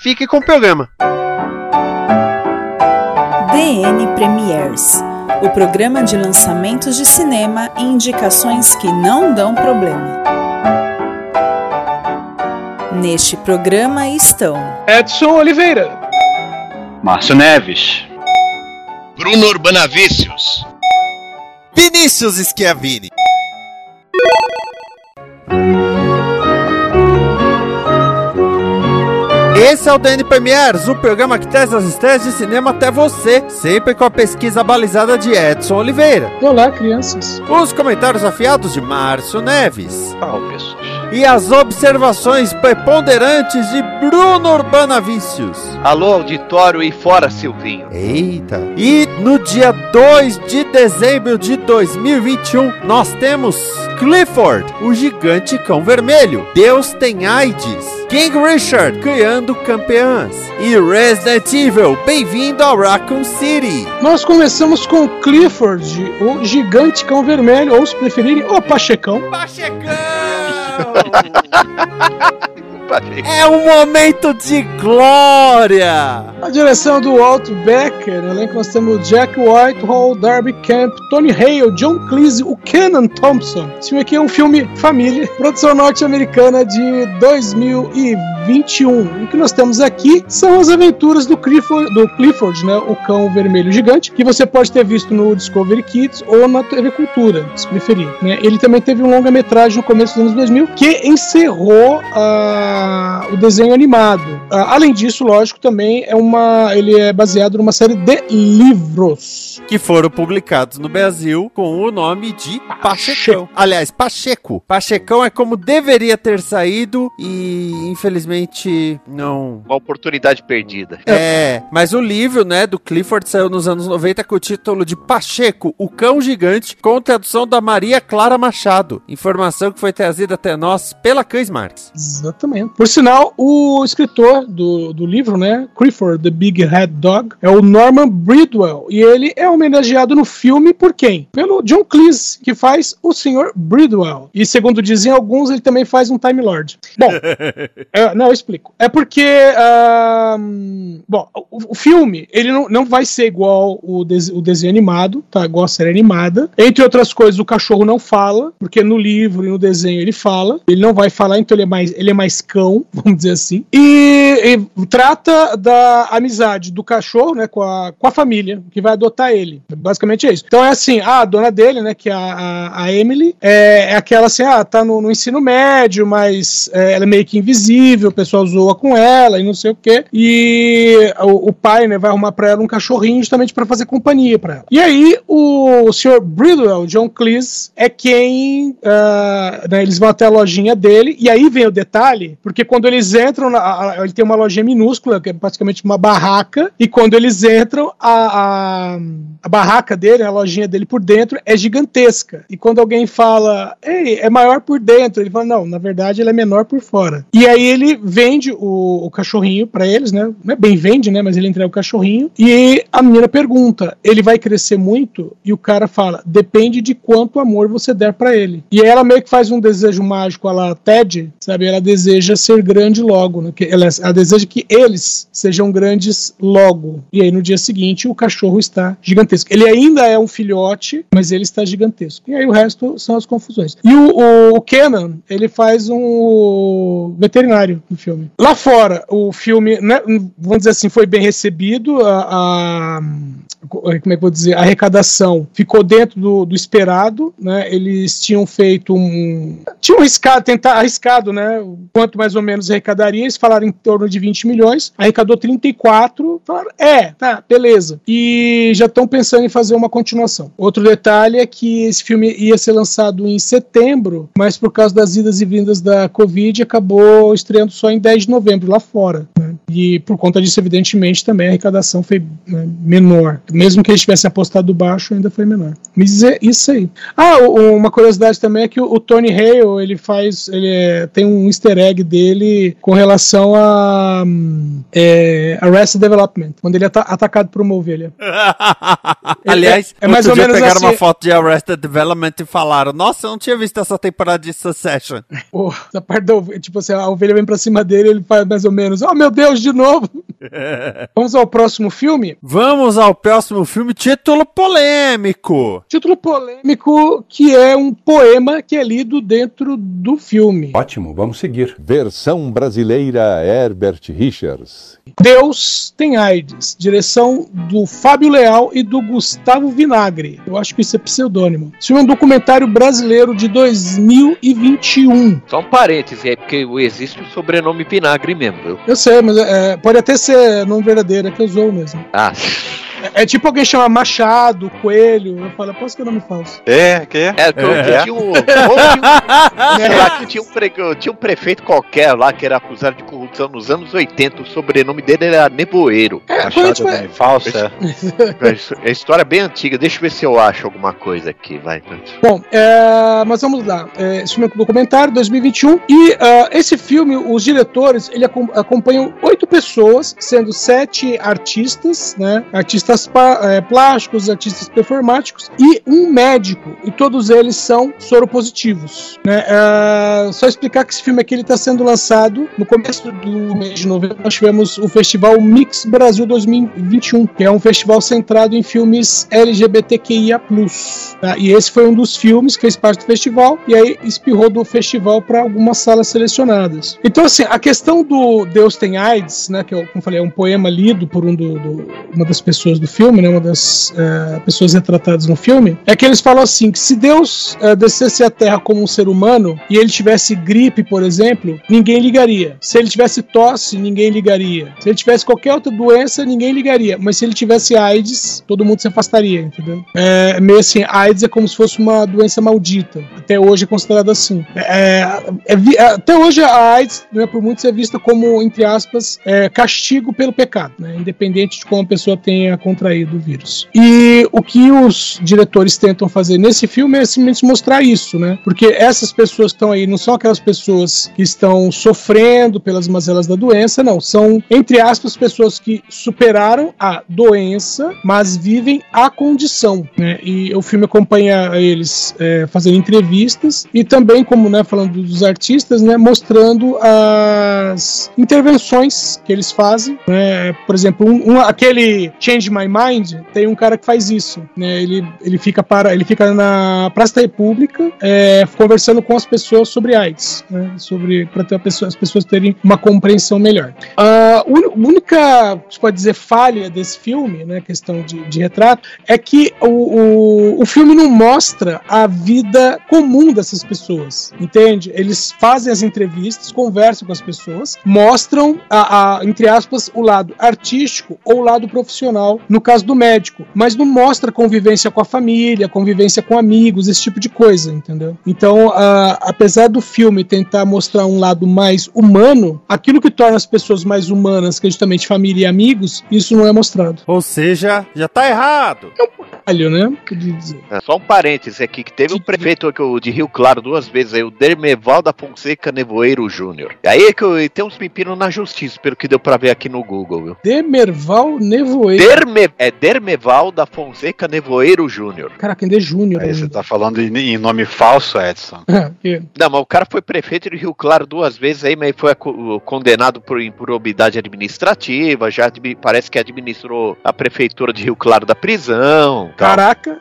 fique com o programa. DN Premiers o programa de lançamentos de cinema e indicações que não dão problema. Neste programa estão Edson Oliveira, Márcio Neves, Bruno Urbanavícios, Vinícius Schiavini. Esse é o DN Premiers, o programa que traz as estreias de cinema até você, sempre com a pesquisa balizada de Edson Oliveira. Olá, crianças. Os comentários afiados de Márcio Neves. Qual pessoas? E as observações preponderantes de Bruno Urbana Vícios. Alô, auditório e fora Silvinho. Eita. E no dia 2 de dezembro de 2021, nós temos Clifford, o gigante cão vermelho. Deus tem AIDS. King Richard, criando campeãs. E Resident Evil, bem-vindo ao Raccoon City. Nós começamos com Clifford, o gigante cão vermelho, ou se preferirem, o Pachecão. Pachecão! ハハハハ! É um momento de glória! A direção do Walt Becker, no elenco nós temos Jack Whitehall, Darby Camp, Tony Hale, John Cleese, o Kenan Thompson. Esse filme aqui é um filme família, produção norte-americana de 2021. E o que nós temos aqui são as aventuras do Clifford, do Clifford, né, o cão vermelho gigante, que você pode ter visto no Discovery Kids ou na TV Cultura, se preferir. Né? Ele também teve um longa-metragem no começo dos anos 2000 que encerrou a o desenho animado. Uh, além disso, lógico, também é uma, ele é baseado numa série de livros que foram publicados no Brasil com o nome de Pachecão. Aliás, Pacheco. Pachecão é como deveria ter saído e infelizmente não. Uma oportunidade perdida. É, mas o livro, né, do Clifford saiu nos anos 90 com o título de Pacheco, o cão gigante, com tradução da Maria Clara Machado. Informação que foi trazida até nós pela Cães Marques. Exatamente. Por sinal, o escritor do, do livro, né, Clifford, The Big Head Dog, é o Norman Bridwell. E ele é homenageado no filme por quem? Pelo John Cleese, que faz o Sr. Bridwell. E segundo dizem alguns, ele também faz um Time Lord. Bom, é, não, eu explico. É porque, bom, o, o, filme, ele não, não vai ser igual o, des, o desenho animado, tá? Igual a série animada. Entre outras coisas, o cachorro não fala, porque no livro e no desenho ele fala. Ele não vai falar, então ele é mais, ele é mais vamos dizer assim. E, e trata da amizade do cachorro, né, com a, com a família, que vai adotar ele. Basicamente é isso. Então é assim, a dona dele, né, que é a, a, Emily, é, é, aquela assim, ah, tá no, no ensino médio, mas é, ela é meio que invisível, o pessoal zoa com ela e não sei o quê. E o, o pai, né, vai arrumar pra ela um cachorrinho justamente para fazer companhia para ela. E aí o, o Sr. Bridwell, John Cleese, é quem, uh, né, eles vão até a lojinha dele, e aí vem o detalhe, porque quando eles entram, na, ele tem uma lojinha minúscula, que é praticamente uma barraca, e quando eles entram, a, a, a barraca dele, a lojinha dele por dentro, é gigantesca. E quando alguém fala, ei, é maior por dentro, ele fala, não, na verdade ele é menor por fora. E aí ele vende o, o cachorrinho para eles, né? Não é bem vende, né? Mas ele entrega o cachorrinho. E a menina pergunta, ele vai crescer muito? E o cara fala, depende de quanto amor você der para ele. E aí ela meio que faz um desejo mágico, ela Ted, sabe? Ela deseja ser grande logo, né? Ela, ela deseja que eles sejam grandes logo. E aí no dia seguinte o cachorro está gigantesco. Ele ainda é um filhote, mas ele está gigantesco. E aí o resto são as confusões. E o, o, Kenan, ele faz um veterinário no filme. Lá fora, o filme, né, vamos dizer assim, foi bem recebido. A, a, como é que vou dizer? A arrecadação ficou dentro do, do esperado, né? Eles tinham feito um. Tinham arriscado, tentar arriscado, né? Quanto mais ou menos arrecadaria, eles falaram em torno de 20 milhões, arrecadou 34, falaram, é, tá, beleza. E já estão pensando em fazer uma continuação. Outro detalhe é que esse filme ia ser lançado em setembro, mas por causa das idas e vindas da Covid, acabou estreando só em 10 de novembro, lá fora. Né? E por conta disso, evidentemente, também a arrecadação foi né, menor. Mesmo que eles tivessem apostado baixo, ainda foi menor. Mas é isso aí. Ah, uma curiosidade também é que o, Tony Hale, ele faz. Ele é- tem um easter egg dele com relação a hum, é, Arrested Development, quando ele é ata- atacado por uma ovelha. Aliás, é mais outro ou menos pegaram assim- uma foto de Arrested Development e falaram: Nossa, eu não tinha visto essa temporada de Succession. Essa parte da ovelha, tipo assim, a ovelha vem pra cima dele ele faz mais ou menos, oh meu Deus, de novo! Vamos ao próximo filme? Vamos ao próximo filme, título polêmico. Título polêmico que é um poema que é lido dentro do filme. Ótimo, vamos seguir. Versão brasileira Herbert Richards. Deus tem AIDS, direção do Fábio Leal e do Gustavo Vinagre. Eu acho que isso é pseudônimo. Esse filme é um documentário brasileiro de 2021. Só um parêntese aí, porque existe o sobrenome Vinagre mesmo, viu? Eu sei, mas é, pode até ser nome verdadeiro, é que eu usou mesmo. Ah, É, é tipo alguém chama Machado, Coelho. Eu falo, posso que é nome falso. É, que é? é, como que tinha um. um- sei lá, que tinha um, pre- tinha um prefeito qualquer lá que era acusado de corrupção nos anos 80. O sobrenome dele era Nevoeiro. É, Machado vai- é falso, é. É a história bem antiga. Deixa eu ver se eu acho alguma coisa aqui, vai. Bom, é, mas vamos lá. É, esse filme é um documentário, 2021. E ah, esse filme, os diretores, ele acom- acompanham oito pessoas, sendo sete artistas, né? Artistas pa- é, plásticos, artistas performáticos e um médico. E todos eles são soropositivos. Né? É, só explicar que esse filme aqui está sendo lançado no começo do mês de novembro. Nós tivemos o festival Mix Brasil 2021, que é um festival centrado em filmes LGBTQIA+. tá? E esse foi um dos filmes que fez parte do festival e aí espirrou do festival para algumas salas selecionadas. Então, assim, a questão do Deus tem AIDS, né, que eu, como falei, é um poema lido por um do, do- uma das pessoas do filme, né, uma das eh, pessoas retratadas no filme, é que eles falam assim, que se Deus eh, descesse à Terra como um ser humano e ele tivesse gripe, por exemplo, ninguém ligaria. Se ele tivesse tosse, ninguém ligaria. Se ele tivesse qualquer outra doença, ninguém ligaria. Mas se ele tivesse AIDS, todo mundo se afastaria, entendeu? É meio assim, AIDS é como se fosse uma doença maldita. Até hoje é considerado assim. É, é é, até hoje a AIDS, né, por muitos, é vista como, entre aspas, é, castigo pelo pecado, né, independente de como a pessoa tenha contraído o vírus. E o que os diretores tentam fazer nesse filme é simplesmente mostrar isso, né? Porque essas pessoas estão aí não são aquelas pessoas que estão sofrendo pelas mazelas da doença, não. São, entre aspas, pessoas que superaram a doença, mas vivem a condição, né? E o filme acompanha eles é, fazendo entrevistas e também, como né, falando dos artistas, né, mostrando as intervenções que eles fazem. Né? Por exemplo, um, um- aquele Change My Mind tem um cara que faz isso. Né? Ele, ele fica para ele fica na Praça da República é, conversando com as pessoas sobre AIDS, né? sobre para ter pessoa- as pessoas terem uma compreensão melhor. A única, se pode dizer, falha desse filme, né, questão de, de retrato, é que o, o, o filme não mostra a vida comum dessas pessoas, entende? Eles fazem as entrevistas, conversam com as pessoas, mostram, a, a, entre aspas, o lado artístico ou o lado profissional, no caso do médico, mas não mostra convivência com a família, convivência com amigos, esse tipo de coisa, entendeu? Então, a- apesar do filme tentar mostrar um lado mais humano, aquilo que torna as pessoas mais humanas, que é justamente família e amigos, isso não é mostrado. Ou seja, já tá errado. Olha, né? É, Só um parêntese aqui, que teve um prefeito de Rio Claro duas vezes aí, o Dermeval da Fonseca Nevoeiro Júnior. E aí que eu, tem uns pepinos na justiça, pelo que deu pra ver aqui no Google, viu? Demerval Nevoeiro. Derme, é Dermeval da Fonseca Nevoeiro Júnior. Caraca, ainda é Júnior. Aí você ainda. tá falando em, em nome falso, Edson. Não, mas o cara foi prefeito de Rio Claro duas vezes aí, mas foi condenado por improbidade administrativa, já parece que administrou a prefeitura de Rio Claro da prisão. Caraca.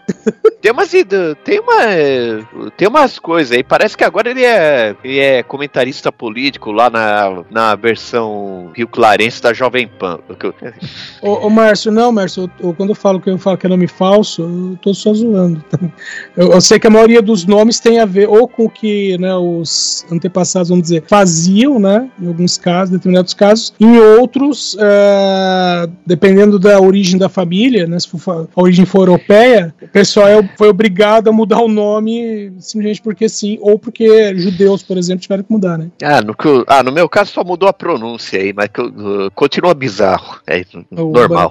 Tem umas tem uma tem umas coisas aí. Parece que agora ele é ele é comentarista político lá na, na versão Rio Clarense da Jovem Pan. Ô, ô Márcio, não, Márcio, eu- eu- quando eu falo que eu falo que é nome falso, eu tô só zoando. Eu, eu sei que a maioria dos nomes tem a ver ou com o que né, os antepassados, vamos dizer, faziam, né? Em alguns casos, determinados casos. Em outros, é, dependendo da origem da família, né? Se for a origem for onomatopeia, o pessoal é- foi obrigado a mudar o nome simplesmente porque sim, ou porque judeus, por exemplo, tiveram que mudar, né? Ah no, ah, no meu caso só mudou a pronúncia aí, mas uh, continua bizarro. É O normal.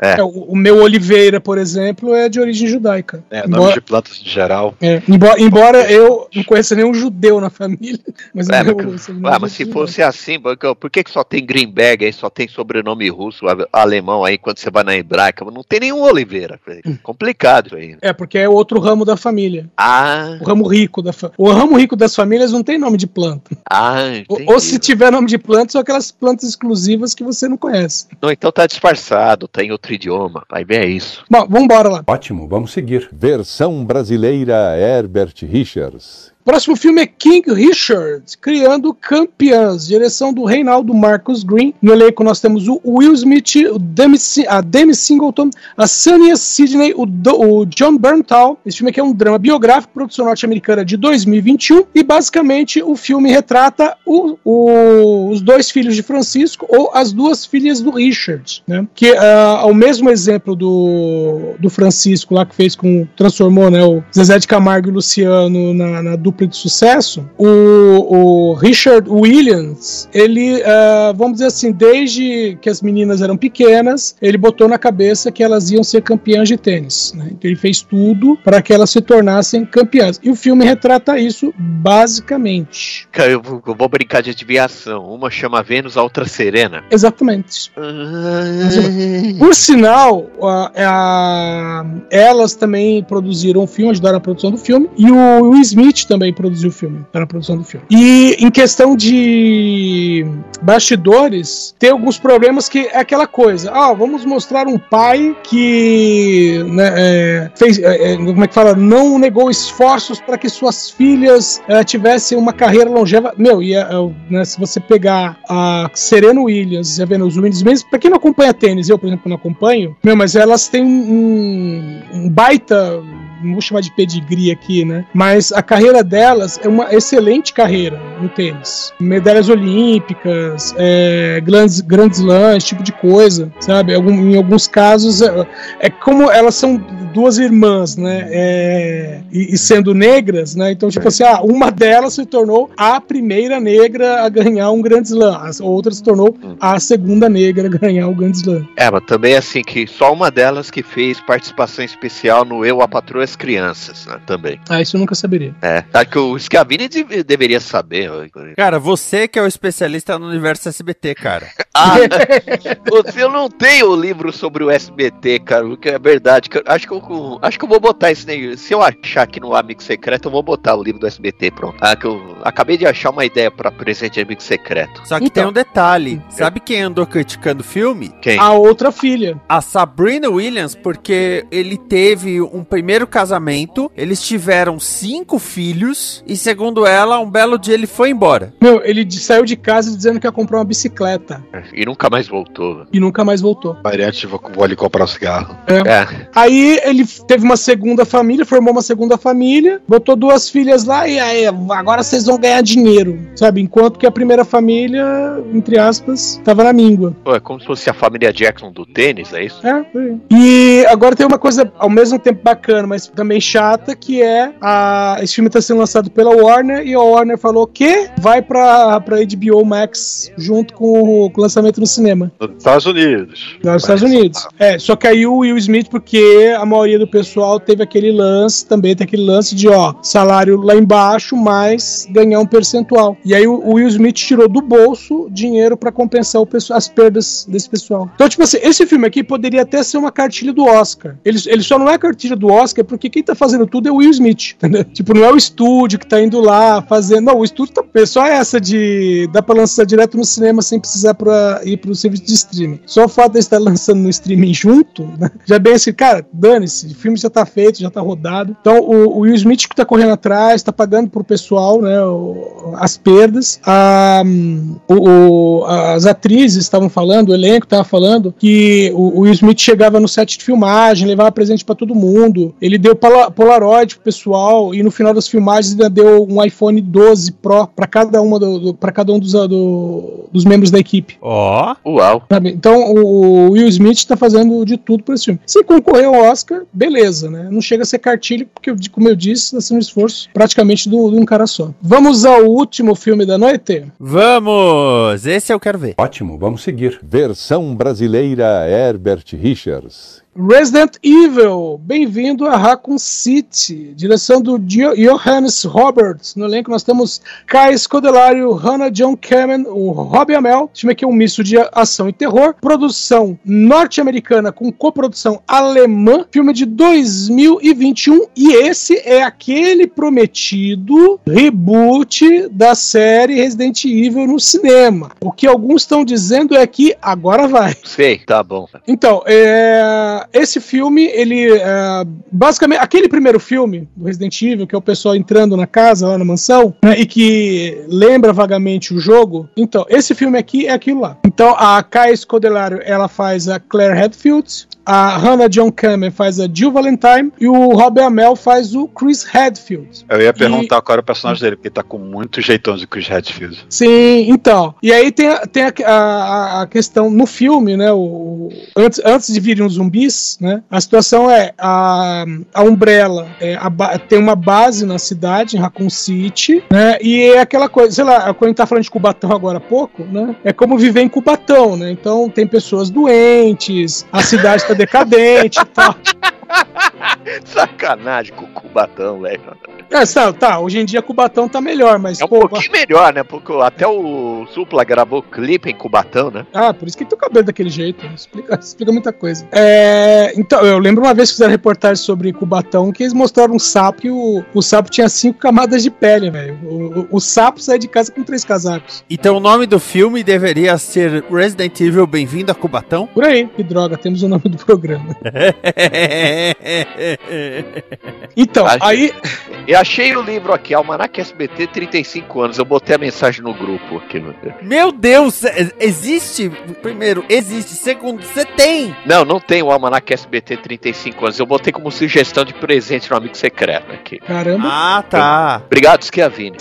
É. É, o, o meu Oliveira, por exemplo, é de origem judaica. É, nome embora, de plantas de geral. é, embora, embora eu não conheça nenhum judeu na família, mas É, o meu mas, ah, mas se fosse assim, por que- que, só tem Greenberg aí, só tem sobrenome russo, alemão aí, quando você vai na hebraica? Não tem nenhum Oliveira. Complicado isso aí. É, porque é outro ramo da família. Ah, O ramo rico da fa... O ramo rico das famílias não tem nome de planta. ah, Ou, entendi. ou se tiver nome de planta, são aquelas plantas exclusivas que você não conhece. Não, então tá disfarçado, tá em outro idioma. Vai ver é isso. Bom, vambora lá. Ótimo, vamos seguir. Versão brasileira Herbert Richards. Próximo filme é King Richard, Criando Campeãs, direção do Reinaldo Marcos Green. No elenco nós temos o Will Smith, o Demi, a Demi Singleton, a Sania Sidney, o, Do- o John Berntal. Esse filme aqui é um drama biográfico, produção norte-americana de 2021. E basicamente o filme retrata o- o- os dois filhos de Francisco ou as duas filhas do Richard. Né? Que ah, ao mesmo exemplo do, do Francisco lá que fez com. transformou né, o Zezé de Camargo e Luciano na, na dupla de sucesso, o, o Richard Williams, ele, ah, vamos dizer assim, desde que as meninas eram pequenas, ele botou na cabeça que elas iam ser campeãs de tênis. né? Então ele fez tudo para que elas se tornassem campeãs. E o filme retrata isso basicamente. Eu vou, eu vou brincar de adivinhação. Uma chama Vênus, a outra Serena. Exatamente. Ah, Por sinal, a- a- elas também produziram o filme, ajudaram na produção do filme, e o Will Smith também produziu o filme, tá na produção do filme. E em questão de bastidores, tem alguns problemas que é aquela coisa, ah, vamos mostrar um pai que né, é, fez, é, é, como é que fala, não negou esforços para que suas filhas é, tivessem uma carreira longeva. Meu, e é, é, né, se você pegar a Serena Williams e a Venus Williams, mesmo pra quem não acompanha tênis, eu, por exemplo, não acompanho, meu, mas elas têm um, um baita não vou chamar de pedigree aqui, né? Mas a carreira delas é uma excelente carreira no tênis. Medalhas olímpicas, é, grandes, grandes lãs, tipo de coisa, sabe? Em alguns casos, é, é como elas são duas irmãs, né? É, e, sendo negras, né? Então, tipo assim, ah, uma delas se tornou a primeira negra a ganhar um grande slam, a outra se tornou a segunda negra a ganhar o grande slam. É, mas também assim que só uma delas que fez participação especial no Eu, a Patroa as Crianças, né? Também. Ah, isso eu nunca saberia. É. Acho que o Scavini de- deveria saber. Cara, você que é o especialista no universo SBT, cara. Ah, você não tem o livro sobre o SBT, cara, o que é verdade. que eu- Acho que eu, acho que eu vou botar isso aí. Se eu achar aqui no Amigo Secreto, eu vou botar o livro do SBT, pronto. Ah, que eu acabei de achar uma ideia pra presente de Amigo Secreto. Só que Então. tem um detalhe. Sabe quem andou criticando o filme? Quem? A outra filha. A Sabrina Williams, porque ele teve um primeiro casamento, eles tiveram cinco filhos, e segundo ela, um belo dia ele foi embora. Meu, ele saiu de casa dizendo que ia comprar uma bicicleta E nunca mais voltou. e nunca mais voltou. Variante, vou, vou ali comprar um cigarro. É. Aí ele teve uma segunda família, formou uma segunda família, botou duas filhas lá e aí agora vocês vão ganhar dinheiro, sabe? Enquanto que a primeira família, entre aspas, tava na míngua. Pô, é como se fosse a família Jackson do tênis, é isso? É, foi. E agora tem uma coisa ao mesmo tempo bacana, mas também chata, que é a, esse filme tá sendo lançado pela Warner e a Warner falou que vai pra, pra HBO Max junto com o, com o lançamento no cinema. Nos Estados Unidos. Nos Estados Unidos. É, só que aí o Will Smith, porque a maioria do pessoal teve aquele lance, também tem aquele lance de, ó, salário lá embaixo, mas ganhar um percentual. E aí o Will Smith tirou do bolso dinheiro pra compensar as perdas desse pessoal. Então, tipo assim, esse filme aqui poderia até ser uma cartilha do Oscar. Ele, ele só não é cartilha do Oscar porque quem tá fazendo tudo é o Will Smith, entendeu? Tipo, não é o estúdio que tá indo lá fazendo. Não, o estúdio tá. é Só essa de. dá pra lançar direto no cinema sem precisar pra ir pro serviço de streaming. Só o fato de estar lançando no streaming junto, né? Já é bem assim, cara, dane-se, o filme já tá feito, já tá rodado. Então o, o Will Smith que tá correndo atrás, tá pagando pro pessoal, né? o- as perdas. A, o- as atrizes estavam falando, o elenco tava falando que o, Will Smith chegava no set de filmagem, levava presente pra todo mundo. Ele deu Polaroid pro pessoal e no final das filmagens ainda deu um iPhone 12 Pro para cada uma do, do- pra cada um dos, do- dos membros da equipe. Ó. Uau. sabe? Então o Will Smith tá fazendo de tudo para esse filme. Se concorrer ao Oscar, beleza, né? Não chega a ser cartilha, porque, como eu disse, tá sendo um esforço praticamente do- de um cara só. Vamos ao último filme da noite? Vamos! Esse eu quero ver. Ótimo, vamos seguir. Versão brasileira Herbert Richards. Resident Evil, bem-vindo a Raccoon City, direção do Jo- Johannes Roberts. No elenco nós temos Kai Scodelario, Hannah John Kamen, o Robbie Amell. O filme aqui é um misto de ação e terror. Produção norte-americana com coprodução alemã. Filme de 2021 e esse é aquele prometido reboot da série Resident Evil no cinema. O que alguns estão dizendo é que agora vai. Sei, tá bom. Então, é, esse filme, ele é, basicamente, aquele primeiro filme do Resident Evil, que é o pessoal entrando na casa, lá na mansão, né, e que lembra vagamente o jogo, então, esse filme aqui é aquilo lá. Então, a Kai Scodelario, ela faz a Claire Redfield, a Hannah John Kamen faz a Jill Valentine, e o Robbie Amell faz o Chris Redfield. Eu ia perguntar qual era o personagem dele, porque tá com muito jeitão de Chris Redfield. Sim, então. E aí tem, a- tem a, a- a questão no filme, né? O, antes, antes de virem os zumbis, né? A situação é a, a Umbrella é, a tem uma base na cidade, em Raccoon City, né? E é aquela coisa, sei lá, quando a gente tá falando de Cubatão agora há pouco, né? É como viver em Cubatão, né? Então tem pessoas doentes, a cidade tá decadente e tal. Sacanagem com o Cubatão, velho. É, tá, tá, hoje em dia Cubatão tá melhor, mas É um pô, pouquinho melhor, né? Porque até o Supla gravou clipe em Cubatão, né? Ah, por isso que tem o cabelo daquele jeito. né? Explica, explica muita coisa. É, então, eu lembro uma vez que fizeram reportagem sobre Cubatão que eles mostraram um sapo e o, o sapo tinha cinco camadas de pele, velho. O, o, o sapo sai de casa com três casacos. Então o nome do filme deveria ser Resident Evil Bem-vindo a Cubatão? Por aí, que droga, temos o nome do programa. Então, Acho- aí. Eu achei o livro aqui, Almanac SBT 35 anos. Eu botei a mensagem no grupo aqui. Meu Deus, é- existe? Primeiro, existe. Segundo, você tem. Não, não tem o Almanac SBT 35 anos. Eu botei como sugestão de presente no amigo secreto aqui. Caramba. Ah, tá. Obrigado, Schiavini.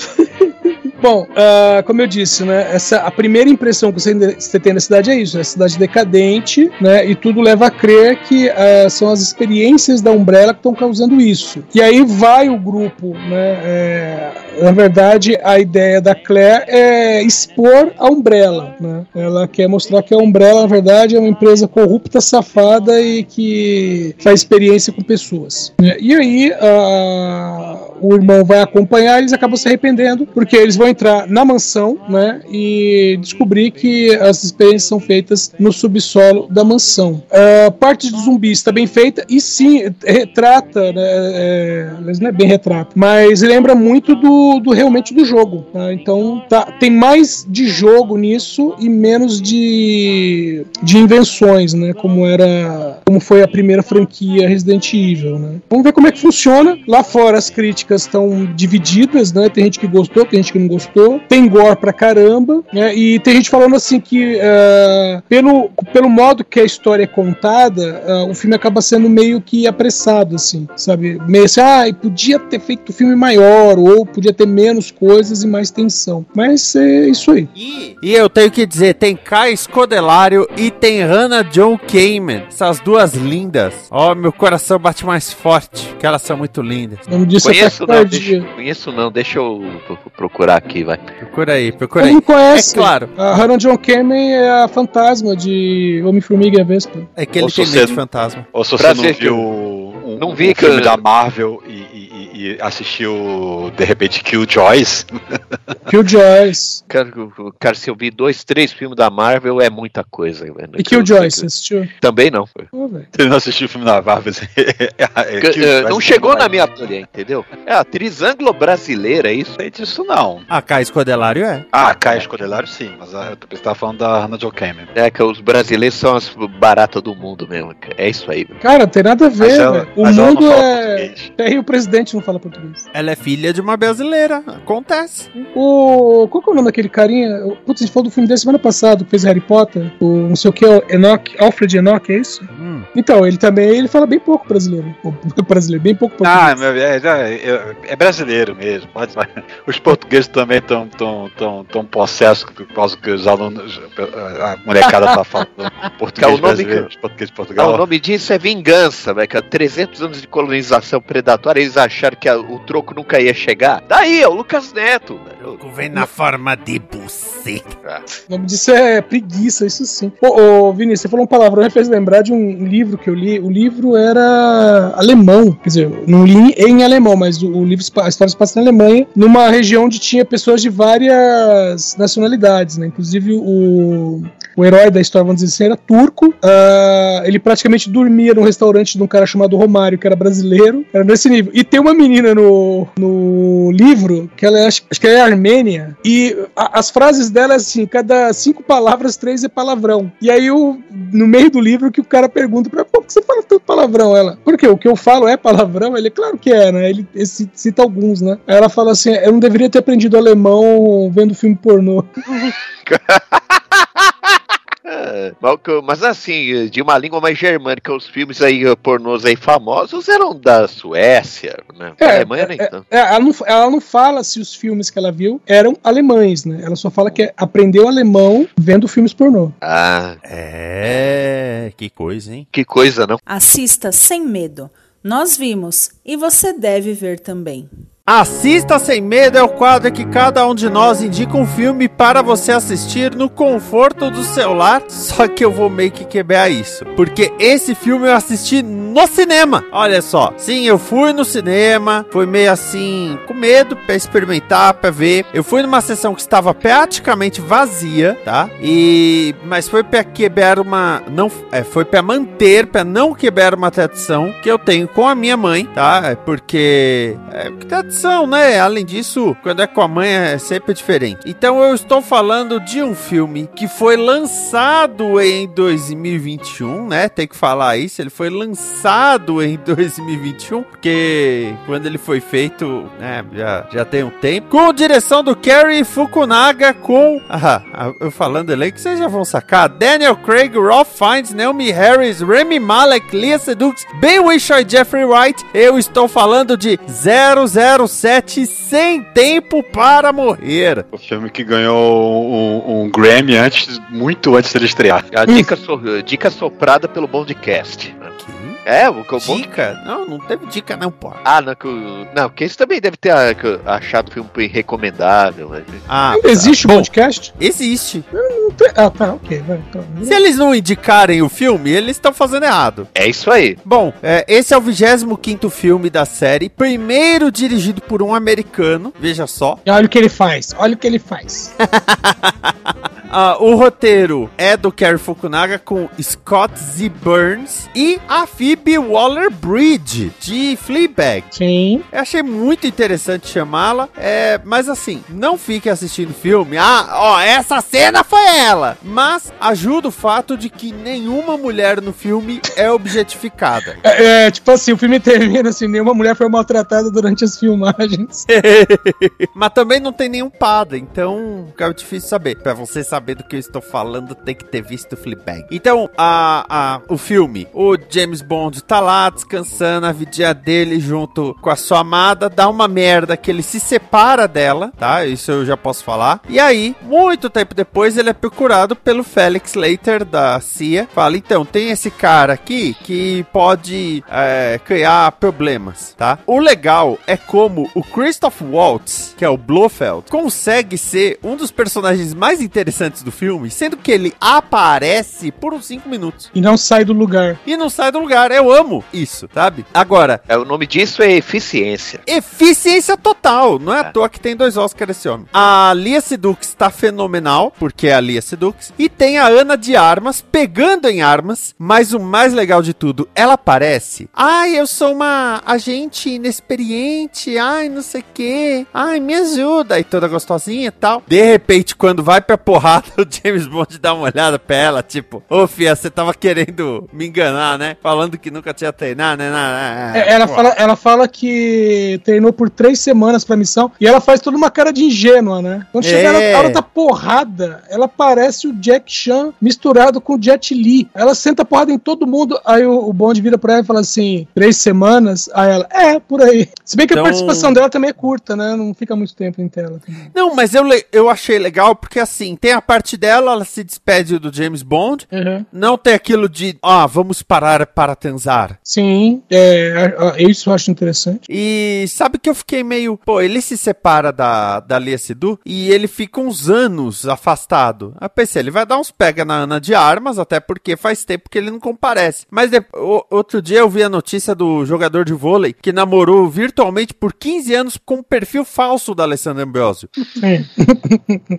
Bom, ah, como eu disse, né? Essa, a primeira impressão que você, tem da cidade é isso: é cidade decadente, né? E tudo leva a crer que ah, são as experiências da Umbrella que estão causando isso. E aí vai o grupo, né? é, na verdade, a ideia da Claire é expor a Umbrella, né? Ela quer mostrar que a Umbrella, na verdade, é uma empresa corrupta, safada e que faz experiência com pessoas. né? E aí, ah, o irmão vai acompanhar, eles acabam se arrependendo, porque eles vão entrar na mansão, né, e descobrir que as experiências são feitas no subsolo da mansão. A parte dos zumbis está bem feita e sim retrata, né, é, mas não é bem retrata, mas lembra muito do, do realmente do jogo. tá? Então tá, tem mais de jogo nisso e menos de, de invenções, né, como era, como foi a primeira franquia Resident Evil, né. Vamos ver como é que funciona. Lá fora as críticas estão divididas, né? Tem gente que gostou, tem gente que não gostou. Tem gore pra caramba, né? E tem gente falando assim que eh, pelo, pelo modo que a história é contada, eh, o filme acaba sendo meio que apressado, assim, sabe? Meio assim, ah, podia ter feito o filme maior, ou podia ter menos coisas e mais tensão. Mas é isso aí. E, e eu tenho que dizer, tem Kai Scodelário e tem Hannah John Kamen. Essas duas lindas. Ó, meu coração bate mais forte, que elas são muito lindas. O nome disso Conheço é não, deixa, conheço não, deixa eu pro- procurar aqui, vai. Procura aí, procura aí. não conhece? É claro. A Hannah John Kamen é a fantasma de Homem-Formiga e a Vespa. É que ele tem medo de fantasma. Ou se você não viu eu- um, não vi um que filme eu- da Marvel e, e- assistiu, de repente, Killjoys, Killjoys. Cara, cara, se eu vi dois, três filmes da Marvel, é muita coisa. velho. E Killjoys, você assistiu? Também não. Velho. você não assistiu o filme da Marvel, é, eh, não é chegou na minha bolha, entendeu? É a atriz anglo-brasileira, é isso? Não sei disso não. A Kai Scodelário é. Ah, Caia Escodelário sim, mas ah, eu pensei que tava falando da Hannah Joe. É que os brasileiros são as baratas do mundo mesmo. É isso aí. velho. Cara, tem nada a Mas ver, ela-. O mundo é. português. Aí o presidente não fala português. Ela é filha de uma brasileira. Acontece. O. Qual que é o nome daquele carinha? O- Putz, a gente falou do filme dele semana passada, que fez Harry Potter. O não sei o que, Enoch, Alfred Enoch, é isso? Hum. Então, ele também ele fala bem pouco brasileiro. O brasileiro, bem pouco Ah, português. meu, é, é- é brasileiro mesmo. Pode, os portugueses também estão tão, tão, tão possessos por causa que os alunos, a molecada tá falando português É o nome brasileiro, que- os portugueses de Ah, Portugal. o nome disso é vingança, velho. Que há 300 anos de colonização predatória, eles acharam que a- o troco nunca ia chegar. Daí, é o Lucas Neto. velho. Vem na forma de buceta. O nome disso é preguiça, isso sim. Ô, ô Vinícius, você falou um palavrão me fez lembrar de um livro que eu li. O livro era alemão, quer dizer, não li em alemão, mas o, o livro, a história se passa na Alemanha, numa região onde tinha pessoas de várias nacionalidades, né? Inclusive o, o herói da história, vamos dizer assim, era turco. Ah, ele praticamente dormia num restaurante de um cara chamado Romário, que era brasileiro. Era nesse nível. E tem uma menina no, no livro, que ela é, acho, que ela é armênia, e a- as frases dela é assim, cada cinco palavras, três é palavrão. E aí, o, no meio do livro, que o cara pergunta pra por que você fala tanto palavrão? Ela, porque o que eu falo é palavrão? Ele, claro que é, né? Ele, ele ci- cita alguns, né? Aí ela fala assim, eu não deveria ter aprendido alemão vendo filme pornô. É, mas assim, de uma língua mais germânica, os filmes aí eh, pornôs aí famosos eram da Suécia, né? É, Alemanha nem é, tanto. é, ela, não, ela não fala se os filmes que ela viu eram alemães, né? Ela só fala que aprendeu alemão vendo filmes pornô. Ah, É, que coisa, hein? que coisa, não? Assista sem medo. Nós vimos e você deve ver também. Assista Sem Medo é o quadro que cada um de nós indica um filme para você assistir no conforto do celular. Só que eu vou meio que quebrar isso. Porque esse filme eu assisti no cinema. Olha só. Sim, eu fui no cinema. Foi meio assim, com medo pra experimentar, pra ver. Eu fui numa sessão que estava praticamente vazia, tá? E. Mas foi pra quebrar uma. Não, é, foi pra manter, pra não quebrar uma tradição que eu tenho com a minha mãe, tá? É porque. É que tradição, né? Além disso, quando é com a mãe é sempre diferente. Então eu estou falando de um filme que foi lançado em 2021, né? Tem que falar isso. Ele foi lançado em 2021, porque quando ele foi feito, né? Já, já tem um tempo. Com direção do Kerry Fukunaga, com. Ah, ah, eu falando elenco, vocês já vão sacar. Daniel Craig, Ralph Fiennes, Naomi Harris, Remy Malek, Lia Sedux, Ben Whishaw e Jeffrey Wright. Eu estou falando de 007 Sem Tempo para Morrer. O filme que ganhou um, um Grammy antes, muito antes dele estrear. A dica, so- dica soprada pelo Bondcast. né? É, o que o Bond... Dica? Não, não teve dica não, pô. Ah, não, que não, que esse também deve ter ah, achado o filme recomendável. Né? Ah, Existe o podcast? existe. Não tem- Ah, tá, ok. Vai, então. Se eles não indicarem o filme, eles estão fazendo errado. É isso aí. Bom, é, esse é o 25 filme da série, primeiro dirigido por um americano, veja só. Olha o que ele faz, olha o que ele faz. Ah, o roteiro é do Kerry Fukunaga com Scott Z. Burns e a Phoebe Waller-Bridge, de Fleabag. Sim. Eu achei muito interessante chamá-la, é, mas assim, não fique assistindo o filme. Ah, ó, essa cena foi ela. Mas ajuda o fato de que nenhuma mulher no filme é objetificada. É, é, tipo assim, o filme termina assim, nenhuma mulher foi maltratada durante as filmagens. Mas também não tem nenhum padre, então fica difícil saber. Pra você saber do que eu estou falando, tem que ter visto Fleabag. Então, a, a, o filme, o James Bond tá lá descansando a vidinha dele junto com a sua amada, dá uma merda que ele se separa dela, tá? Isso eu já posso falar. E aí, muito tempo depois, ele é procurado pelo Felix Leiter da CIA. Fala, então, tem esse cara aqui que pode é, criar problemas, tá? O legal é como o Christoph Waltz, que é o Blofeld, consegue ser um dos personagens mais interessantes do filme, sendo que ele aparece por uns 5 minutos. E não sai do lugar. E não sai do lugar. Eu amo isso, sabe? Agora, É, o nome disso é eficiência. Eficiência total, não é à toa que tem dois Oscars esse homem. A Lia Sedux tá fenomenal, porque é a Lia Sedux. E tem a Ana de Armas pegando em armas, mas o mais legal de tudo, ela parece. Ai, eu sou uma agente inexperiente, ai, não sei o que. Ai, me ajuda. E toda gostosinha e tal. De repente, quando vai pra porrada, lado, o James Bond dá uma olhada pra ela, tipo, ô Fia, você tava querendo me enganar, né? Falando que nunca tinha treinado, né? Não, É, ela, pô. fala, ela fala que treinou por três semanas pra missão e ela faz toda uma cara de ingênua, né? Quando chega É. ela, ela tá porrada, ela parece o Jack Chan misturado com o Jet Li. Ela senta porrada em todo mundo, aí o, o Bond vira pra ela e fala assim: três semanas? Aí ela, é, por aí. Se bem que Então- a participação dela também é curta, né? Não fica muito tempo em tela. também. Não, mas eu, eu achei legal porque assim, tem a parte dela, ela se despede do James Bond. Uhum. Não tem aquilo de, ah, vamos parar para transar. Sim, é, isso eu acho interessante. E sabe que eu fiquei meio. Pô, ele se separa da, da Lia Sidu e ele fica uns anos afastado. Eu pensei, ele vai dar uns pega na Ana de armas, até porque faz tempo que ele não comparece. Mas de- o- outro dia eu vi a notícia do jogador de vôlei que namorou virtualmente por 15 anos com um perfil falso da Alessandra Ambrosio. Sim.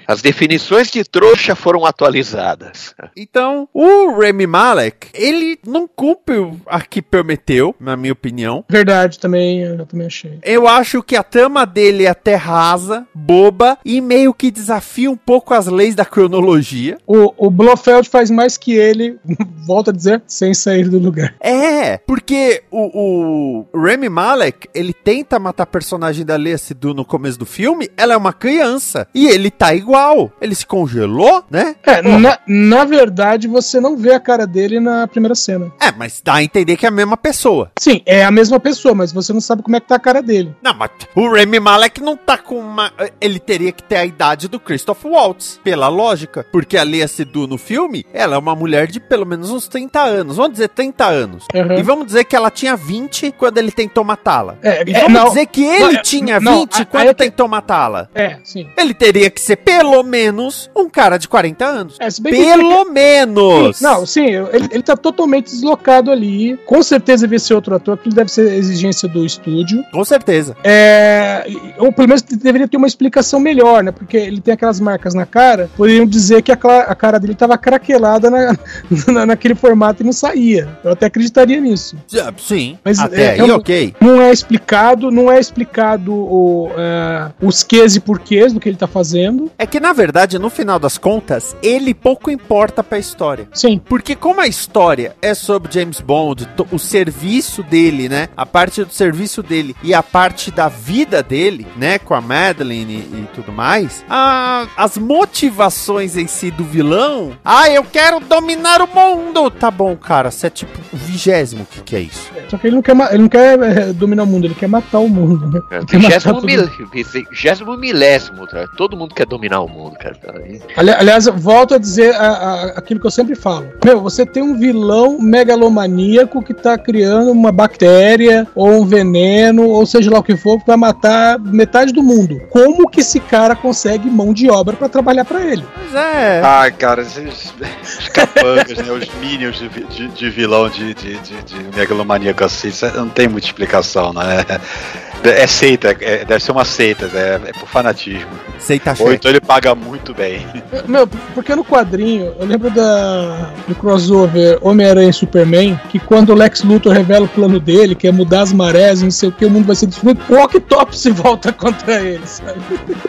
As definições de trouxa foram atualizadas. Então, o Remy Malek, ele não cumpre o- a que prometeu, na minha opinião. Verdade, também, eu também achei. Eu acho que a trama dele é até rasa, boba e meio que desafia um pouco as leis da cronologia. O, o Blofeld faz mais que ele, volto a dizer, sem sair do lugar. É, porque o, o Remy Malek, ele tenta matar a personagem da Lea Seydoux no começo do filme, ela é uma criança. E ele tá igual. Ele se congelou, né? É, na, na verdade, você não vê a cara dele na primeira cena. É, mas dá a entender que é a mesma pessoa. Sim, é a mesma pessoa, mas você não sabe como é que tá a cara dele. Não, mas o Remy Malek não tá com uma. Ele teria que ter a idade do Christoph Waltz, pela lógica. Porque a Lea Seydoux no filme, ela é uma mulher de pelo menos uns 30 anos. Vamos dizer 30 anos. Uhum. E vamos dizer que ela tinha 20 quando ele tentou matá-la. É, E é, vamos não, dizer que ele não, é, tinha não, 20 a- quando é tentou matá-la. É, sim. Ele teria que ser pelo menos um cara de 40 anos. É, bem que- Pelo menos! Não, sim, ele, ele tá totalmente deslocado ali. Com certeza devia ser outro ator, que deve ser exigência do estúdio. Com certeza. É, ou pelo menos deveria ter uma explicação melhor, né? Porque ele tem aquelas marcas na cara, poderiam dizer que a, a cara dele tava craquelada na, na- naquele formato e não saía. Eu até acreditaria nisso. Sim, Mas até é, aí, eu- ok. Não é explicado, não é explicado o, é, os quês e porquês do que ele tá fazendo. É que, na verdade, no final das contas, ele pouco importa pra história. Sim. Porque como a história é sobre James Bond, o serviço dele, né? A parte do serviço dele e a parte da vida dele, né? Com a Madeline e, e tudo mais. a- as motivações em si do vilão. Ah, eu quero dominar o mundo! Tá bom, cara. Você é tipo o vigésimo. O que, que é isso? Só que ele não quer, ele não quer é, dominar o mundo, ele quer matar o mundo. Né? É, Vigésimo, mil, vigésimo milésimo, tá? todo mundo quer dominar o mundo, cara. Ali- Aliás, volto a dizer a- a- aquilo que eu sempre falo. Meu, você tem um vilão megalomaníaco que tá criando uma bactéria ou um veneno, ou seja lá o que for, pra matar metade do mundo. Como que esse cara consegue mão de obra pra trabalhar pra ele? Mas é. Ai, cara, esses os capangas, né, os minions de, de, de vilão de, de, de, de megalomaníaco assim, isso não tem muita explicação, né? É seita, é- deve ser uma seita, é, é por fanatismo. Aceita Ou então ele paga muito bem. Meu, porque no quadrinho, eu lembro da, do crossover Homem-Aranha e Superman, que quando o Lex Luthor revela o plano dele, que é mudar as marés, não sei o que, o mundo vai ser destruído, o Octopus se volta contra ele, sabe?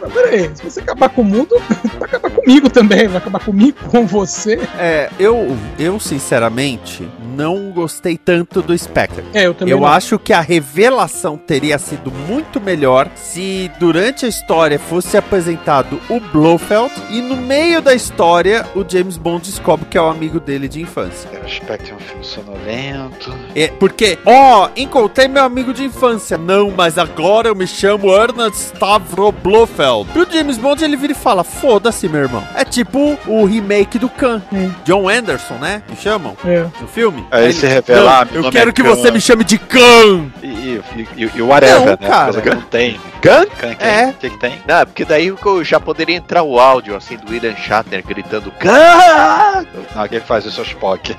Mas Peraí, se você acabar com o mundo, vai acabar comigo também, vai acabar comigo, com você. É, eu, eu sinceramente não gostei tanto do Spectre. É, eu também Eu não. acho que a revelação teria sido muito melhor se durante a história fosse apresentado o Blofeld e no meio da história o James Bond descobre que é o amigo dele de infância. O Spectre é um filme sonolento. É, porque, ó, encontrei meu amigo de infância. Não, mas agora eu me chamo Ernest Stavro Blofeld. E o James Bond ele vira e fala: Foda-se, meu irmão. É tipo o remake do Khan. É. John Anderson, né? Me chamam É. no filme. Aí Ele- se revela, ah, eu quero é que Khan. você me chame de Khan. E, e, e, e o whatever, Não, né? cara. Que não tem. Gun? Can, que, É. O que, que tem? Não, porque daí já poderia entrar o áudio assim do William Shatner gritando Gun! Não, quem faz isso é o Spock.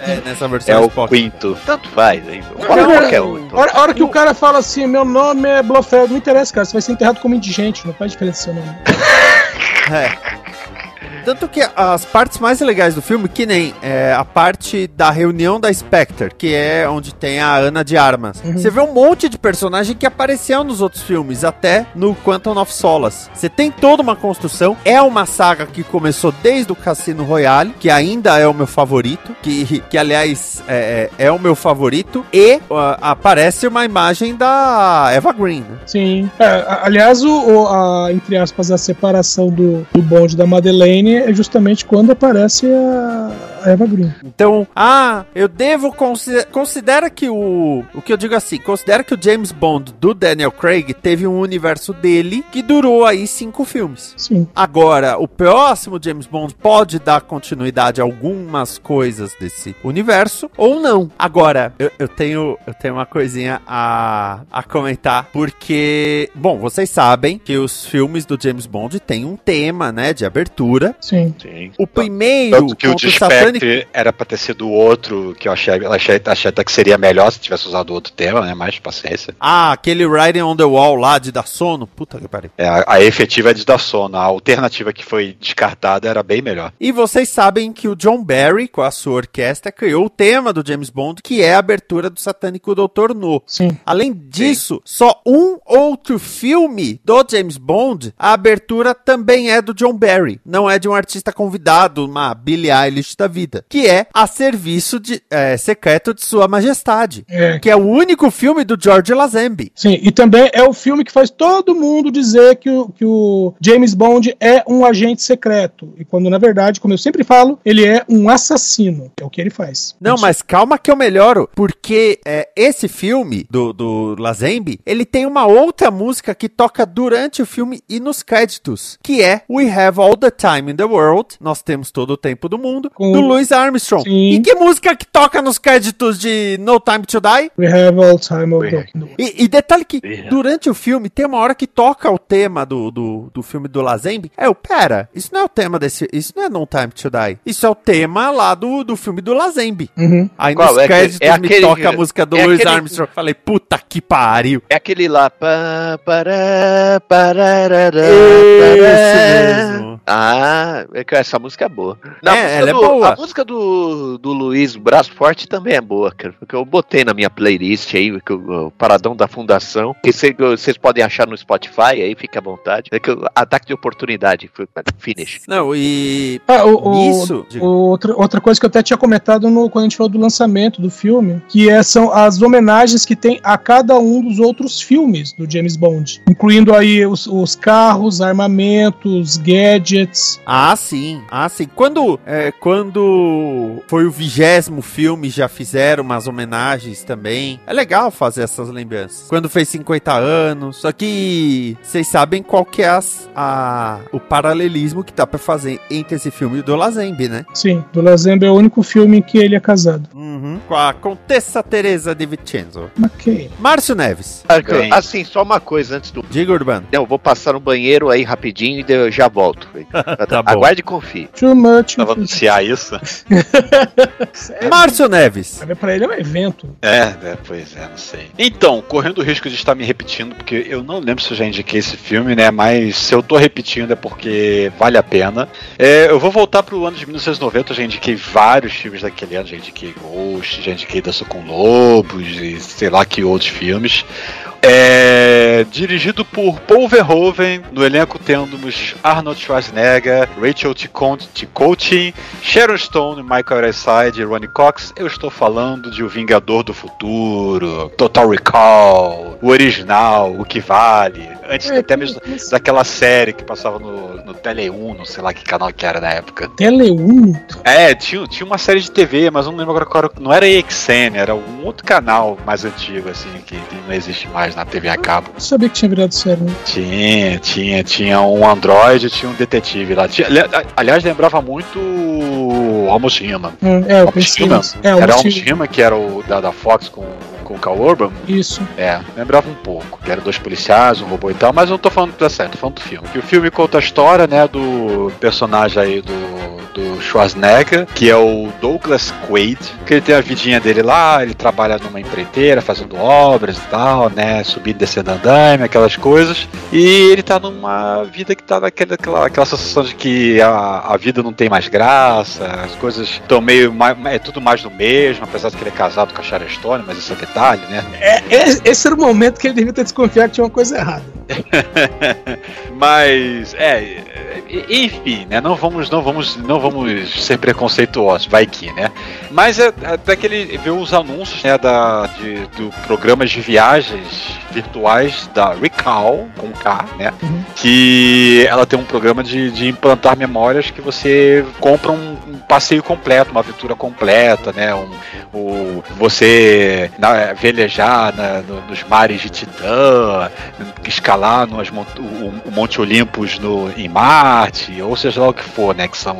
É, nessa versão É o Spock. quinto. Tanto faz. Cara, Fala qualquer um. A hora, hora que o cara fala assim, meu nome é Blofeld, não interessa, cara, você vai ser enterrado como indigente, não faz diferença seu nome. É. Tanto que as partes mais legais do filme, que nem é, a parte da reunião da Spectre, que é onde tem a Ana de Armas. Uhum. Você vê um monte de personagem que apareceu nos outros filmes, até no Quantum of Solace. Você tem toda uma construção. É uma saga que começou desde o Cassino Royale, que ainda é o meu favorito, que, que aliás é, é é o meu favorito. E uh, aparece uma imagem da Eva Green, né? Sim. É, aliás, o, o- a, entre aspas, a separação do, do bonde da Madeleine é justamente quando aparece a, a Eva Green. Então, ah, eu devo considerar. Considera que o. O que eu digo assim, considera que o James Bond do Daniel Craig teve um universo dele que durou aí cinco filmes. Sim. Agora, o próximo James Bond pode dar continuidade a algumas coisas desse universo ou não. Agora, eu, eu tenho, eu tenho uma coisinha a, a comentar, porque, bom, vocês sabem que os filmes do James Bond têm um tema, né, de abertura. Sim. Sim. O primeiro, Tanto que o contra de o Satanic Spectre era pra ter sido outro, que eu achei, achei, achei até que seria melhor se tivesse usado outro tema, né? Mais paciência. Ah, aquele Riding on the Wall lá de dar sono. Puta que pariu. É, a, a efetiva é de dar sono. A alternativa que foi descartada era bem melhor. E vocês sabem que o John Barry, com a sua orquestra, criou o tema do James Bond, que é a abertura do Satânico Doutor No. Sim. Além disso, só um outro filme do James Bond, a abertura também é do John Barry. Não é de um artista convidado, uma Billie Eilish da vida. Que é A Serviço de, é, Secreto de Sua Majestade. É. Que é o único filme do George Lazenby. Sim, e também é o filme que faz todo mundo dizer que o, que o James Bond é um agente secreto. E quando, na verdade, como eu sempre falo, ele é um assassino. É o que ele faz. Não, Isso. mas calma que eu melhoro, porque é, esse filme do, do Lazembe, ele tem uma outra música que toca durante o filme e nos créditos, que é We Have All the Time in the World, nós temos todo o tempo do mundo, Com- do Louis Armstrong. Sim. E que música que toca nos créditos de No Time to Die? We have all time of the... E, e detalhe que durante o filme tem uma hora que toca o tema do, do, do filme do Lazembe. É, eu, pera, isso não é o tema desse. Isso não é No Time to Die. Isso é o tema lá do, do filme do Lazembe. Uhum. Aí Qual? nos É aquele- créditos é me aquele- toca a música do é Louis aquele- Armstrong. Falei, puta que pariu. É aquele lá. pá, pará, Esse pará. mesmo. Ah, é essa música é boa. Não, a É, música ela é do- boa. A música do, do Luiz Braço Forte também é boa, cara. Porque eu botei na minha playlist aí, que o, o Paradão da Fundação, que cê- vocês podem achar no Spotify, aí fica à vontade. É que o ataque de oportunidade, foi finish. Não, e. Ah, o, o- Isso, o- outra, outra coisa que eu até tinha comentado no, quando a gente falou do lançamento do filme, que é- são as homenagens que tem a cada um dos outros filmes do James Bond, incluindo aí os, os carros, armamentos, gadgets. Ah, sim. Ah, sim. Quando, é, quando foi o vigésimo filme, já fizeram umas homenagens também. É legal fazer essas lembranças. Quando fez 50 anos. Só que vocês sabem qual que é as- a, o paralelismo que dá pra fazer entre esse filme e o do Lazembe, né? Sim, do Lazembe é o único filme em que ele é casado. Uhum. Com a Contessa Teresa de Vincenzo. Ok. Márcio Neves. Bem. Assim, só uma coisa antes do. Diga, Urbano. Não, eu vou passar no banheiro aí rapidinho e eu já volto. Tá bom. Aguarde e confie. Too much. Pra anunciar isso. Márcio Neves. Pra ele é um evento. É, é, pois é, não sei. Então, correndo o risco de estar me repetindo, porque eu não lembro se eu já indiquei esse filme, né? Mas se eu tô repetindo é porque vale a pena. É, eu vou voltar pro ano de 1990, eu já indiquei vários filmes daquele ano, já indiquei Ghost, já indiquei Dança com Lobos e sei lá que outros filmes. É, dirigido por Paul Verhoeven, no elenco temos Arnold Schwarzenegger, Rachel Ticotin, Sharon Stone, Michael Ironside e Ronnie Cox. Eu estou falando de O Vingador do Futuro, Total Recall, o original, o que vale, antes É, até mesmo mas- daquela série que passava no, no Tele1, não sei lá que canal que era na época. Tele1? É, tinha, tinha uma série de TV, mas eu não lembro agora qual era. Não era EXN, era um outro canal mais antigo, assim, que, que não existe mais na TV a cabo. Eu sabia que tinha virado sério. Né? Tinha, tinha, tinha um Android, tinha um detetive lá. Tinha- aliás, lembrava muito o Almost Human. Hum, É, pensei Human. nisso. É, era Almost Almost Human, que era o da, da Fox com o com o Cal Urban? Isso. É, lembrava um pouco, que eram dois policiais, um robô e tal, mas eu não tô falando da série, tô falando do filme. Que o filme conta a história, né, do personagem aí do, do Schwarzenegger, que é o Douglas Quaid, que ele tem a vidinha dele lá, ele trabalha numa empreiteira, fazendo obras e tal, né, subindo e descendo andaime, aquelas coisas, e ele tá numa vida que tá naquela aquela, aquela sensação de que a, a vida não tem mais graça, as coisas estão meio, mais, é tudo mais do mesmo, apesar de que ele é casado com a Sharon Stone, mas isso é detalhe, né? É, esse era o momento que ele devia ter desconfiado que tinha uma coisa errada. Mas é, é, enfim, né? Não vamos, não vamos, não vamos ser preconceituosos, vai que, né? Mas é, é daquele vê os anúncios né, da de, do programas de viagens virtuais da Recall com K, né? Que ela tem um programa de, de implantar memórias que você compra um passeio completo, uma aventura completa, né? Um, o, você na- velejar na- no- nos mares de Titã, escalar o, o Monte Olympus no, em Marte, ou seja lá o que for, né? Que são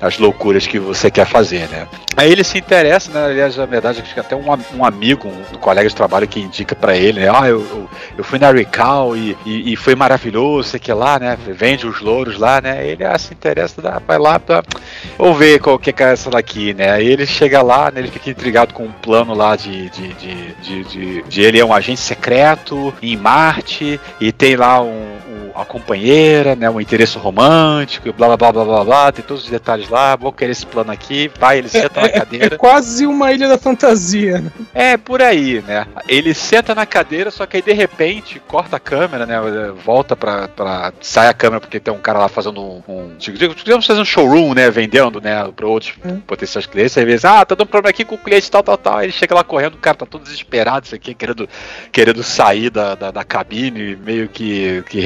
as loucuras que você quer fazer, né? Aí ele se interessa, né? Aliás, na verdade, acho que até um, um amigo, um colega de trabalho que indica pra ele, né? Ah, eu, eu, eu fui na Recall e, e, e foi maravilhoso, sei que lá, né? Vende os louros lá, né? Ele ah, se interessa, vai lá pra. Vou ver qual que é essa daqui, né? Aí ele chega lá, né? Ele fica intrigado com um plano lá de. de, de, de, de- de ele é um agente secreto em Marte e tem lá um, um- a companheira, né? Um interesse romântico, blá blá blá blá blá blá, tem todos os detalhes lá, vou querer esse plano aqui, vai, ele senta na É, é cadeira. quase uma ilha da fantasia. né? É, por aí, né? Ele senta na cadeira, só que aí de repente corta a câmera, né? Volta pra. pra sai a câmera porque tem um cara lá fazendo um. um digamos fazer um showroom, né? Vendendo, né? Pra outros potenciais clientes. Aí diz, ah, tá dando um problema aqui com o cliente, tal, tal, tal. Aí ele chega lá correndo, o cara tá todo desesperado, isso aqui, querendo, querendo sair da, da, da cabine, meio que, que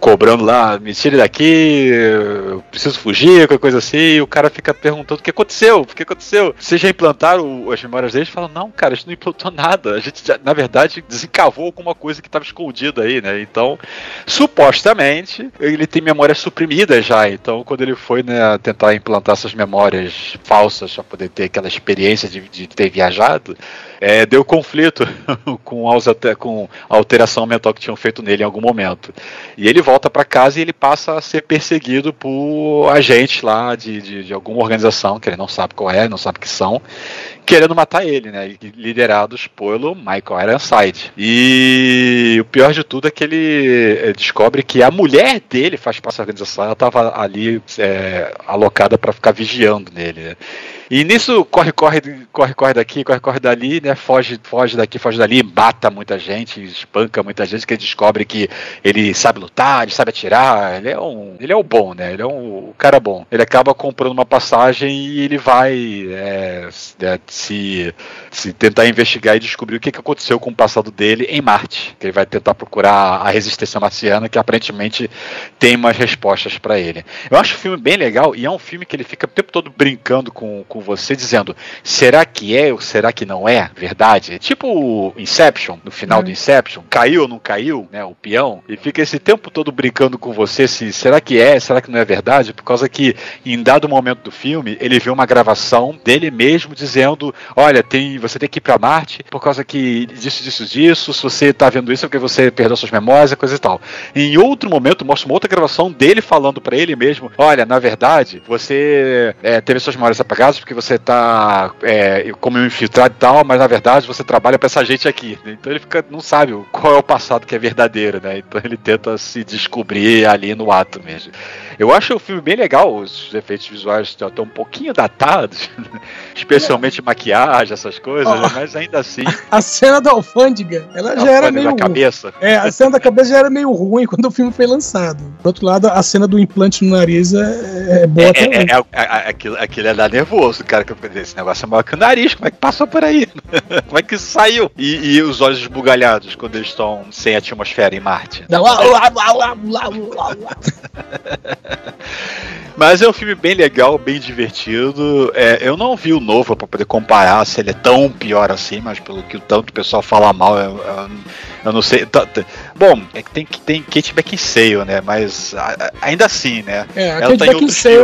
cobrando lá, me tire daqui, eu preciso fugir, qualquer coisa assim. E o cara fica perguntando o que aconteceu, o que aconteceu. Vocês já implantaram as memórias deles? Falam, não, cara, a gente não implantou nada. A gente, já, na verdade, desencavou alguma coisa que estava escondida aí, né? Então, supostamente, ele tem memórias suprimidas já. Então, quando ele foi né, tentar implantar essas memórias falsas para poder ter aquela experiência de, de ter viajado, é, deu conflito com, com a alteração mental que tinham feito nele em algum momento. E ele volta para casa e ele passa a ser perseguido por agentes lá de, de, de alguma organização, que ele não sabe qual é, não sabe que são, querendo matar ele, né? Liderados pelo Michael Ironside. E o pior de tudo é que ele descobre que a mulher dele faz parte da organização, ela estava ali é, alocada para ficar vigiando nele. né? E nisso corre, corre, corre, corre daqui, corre, corre dali, né? Foge, foge daqui, foge dali, mata muita gente, espanca muita gente, que ele descobre que ele sabe lutar, ele sabe atirar, ele é um. Ele é o bom, né? Ele é um, o cara bom. Ele acaba comprando uma passagem e ele vai é, é, se, se tentar investigar e descobrir o que, que aconteceu com o passado dele em Marte. Que ele vai tentar procurar a resistência marciana, que aparentemente tem umas respostas pra ele. Eu acho o filme bem legal e é um filme que ele fica o tempo todo brincando com, com você, dizendo: será que é ou será que não é verdade? É tipo o Inception, no final do Inception, caiu ou não caiu, né? O peão, e fica esse tempo todo brincando com você se será que é, será que não é verdade? Por causa que em dado momento do filme ele vê uma gravação dele mesmo dizendo: olha, tem, você tem que ir pra Marte por causa que disso, disso, disso. Se você tá vendo isso é porque você perdeu suas memórias, coisa e tal. Em outro momento mostra uma outra gravação dele falando pra ele mesmo: olha, na verdade você é, teve suas memórias apagadas porque você tá é, como um infiltrado e tal, mas na verdade você trabalha pra essa gente aqui. Então ele fica, não sabe qual é o passado que é verdadeiro, né? Então ele tenta se descobrir ali no ato mesmo. Eu acho o filme bem legal, os efeitos visuais estão um pouquinho datados, especialmente maquiagem, essas coisas, né? mas ainda assim. A cena da alfândega, ela já era meio. da cabeça. É, a cena da cabeça já era meio ruim quando o filme foi lançado. Por outro lado, a cena do implante no nariz é, é boa É, também. é, é, é, é, aquilo, aquilo é dar nervoso, cara. Que eu falei, esse negócio é maior que o nariz. Como é que passou por aí? como é que isso saiu? E, e os olhos esbugalhados quando eles estão sem atmosfera em Marte. Dá lá, lá, lá, lá, lá, lá. Mas é um filme bem legal, bem divertido. É, eu não vi o novo pra poder comparar se ele é tão pior assim, mas pelo que o tanto o pessoal fala mal, eu, eu- eu não sei. Tá- tá- Bom, é que tem, tem Kate Beckinsale, né? Mas a- ainda assim, né? É, a Ela Kate tá Beckinsale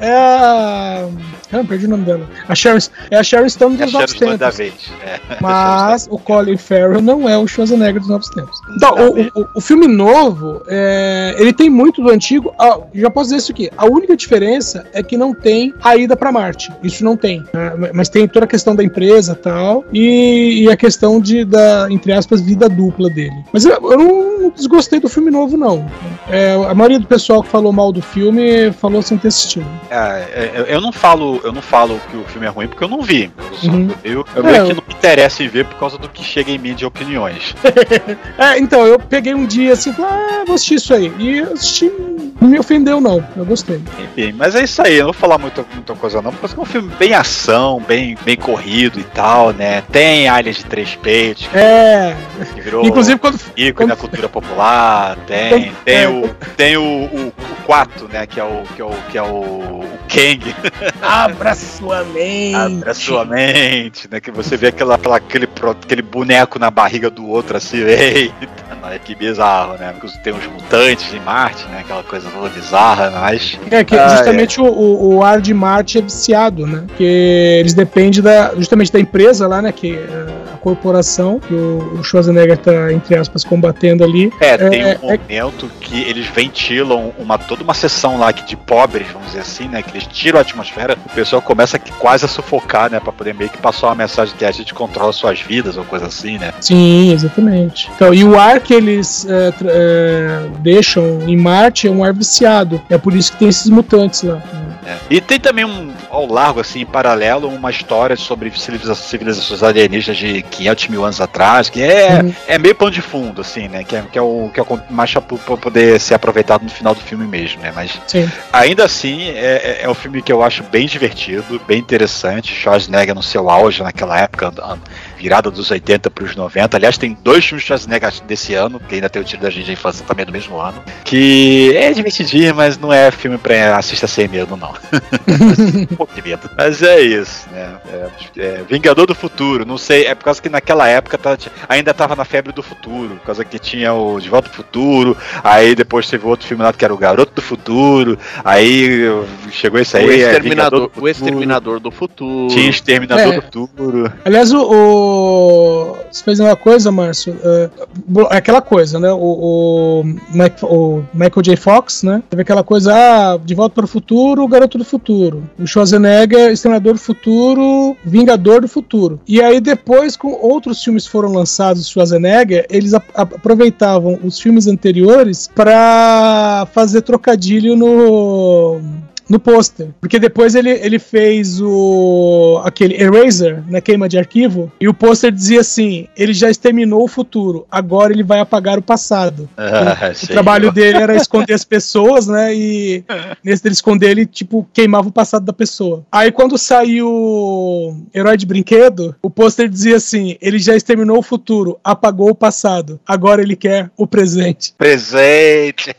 é, é a. Ah, perdi o nome dela. A Sharon, é a Sharon Stone É dos Novos Sharon Stone da Tempos. vez. É. Mas o Colin Farrell não é o Schwarzenegger dos Novos Tempos. Então, Não, o, o- o filme novo, é, ele tem muito do antigo. Ah, já posso dizer isso aqui. A única diferença é que não tem a ida pra Marte. Isso não tem. né? Mas tem toda a questão da empresa e tal. E, e a questão de, da, entre aspas, vida dupla dele. Mas eu, eu não desgostei do filme novo, não. É, a maioria do pessoal que falou mal do filme falou sem ter assistido. É, é, eu- não falo, eu não falo que o filme é ruim porque eu não vi. Eu, só, Uhum. eu, eu É, meio eu- que não me interessa em ver por causa do que chega em mim de opiniões. É, então, eu peguei um dia assim, ah, vou assistir isso aí. E assisti, não me ofendeu, não. Eu gostei. Enfim, mas é isso aí, eu não vou falar muita, muita coisa não, porque é um filme bem ação, bem, bem corrido e tal, né? Tem aliens de três peitos, É, que virou inclusive quando. ícone quando- da cultura popular, tem, tem é, o tem o, o, o Quato, né, que é o que é o que é o, o Kang, Abra sua mente. abre a sua mente, né, que você vê aquela, aquela- aquele, aquele boneco na barriga do outro assim, eita, que bizarro, né, porque tem uns mutantes em Marte, né, aquela coisa toda bizarra, mas É que Ah, justamente o, o, ar de Marte é viciado, né? Porque eles dependem da, justamente da empresa lá, né? Que é a corporação que o, o Schwarzenegger tá, entre aspas, combatendo ali. É, tem É, um momento que eles ventilam uma, toda uma sessão lá que de pobres, vamos dizer assim, né? Que eles tiram a atmosfera, o pessoal começa quase a sufocar, né? Pra poder meio que passar uma mensagem que a gente controla suas vidas ou coisa assim, né? Sim, exatamente. Então, e o ar que eles é, é, deixam em Marte é um ar viciado. É por isso que tem esses mutantes lá. É. E tem também um, ao largo, assim, em paralelo, uma história sobre civiliza- civilizações alienígenas de 500 mil anos atrás, que é, Uhum. é meio pano de fundo, assim, né? Que é, que é o que é o mais pra poder ser aproveitado no final do filme mesmo, né? Mas Sim. Ainda assim, é, é- é um filme que eu acho bem divertido, bem interessante. Schwarzenegger no seu auge naquela época, virada dos 80 para os 90. Aliás, tem dois filmes de Schwarzenegger desse ano, que ainda tem o Tiro da Gente da Infância também do mesmo ano. Que é divertidinho, mas não é filme pra assistir sem medo, não. um pouco de medo. Mas é isso, né? É, é, Vingador do Futuro, não sei, é por causa que naquela época tá- ainda tava na febre do futuro, por causa que tinha o De Volta ao Futuro, aí depois teve outro filme lá que era o Garoto do Futuro, aí chegou esse aí, o, é, exterminador, Vingador do o Futuro, exterminador do futuro. Tinha Exterminador É. do Futuro. Aliás, o, o- Você fez uma coisa, Márcio. É é aquela coisa, né? O, o, o Michael J. Fox, né? Teve aquela coisa, ah, De Volta para o Futuro, o Garoto do Futuro. O Schwarzenegger, Exterminador do Futuro, Vingador do Futuro. E aí depois, com outros filmes foram lançados, Schwarzenegger, eles aproveitavam os filmes anteriores para fazer trocadilho no no pôster. Porque depois ele, ele fez o aquele Eraser, na queima de arquivo, e o pôster dizia assim: ele já exterminou o futuro, agora ele vai apagar o passado. Ah, O sei trabalho dele era esconder as pessoas, né? E nesse dele esconder, ele, tipo, queimava o passado da pessoa. Aí quando saiu Herói de Brinquedo, o pôster dizia assim: ele já exterminou o futuro, apagou o passado, agora ele quer o presente. Presente!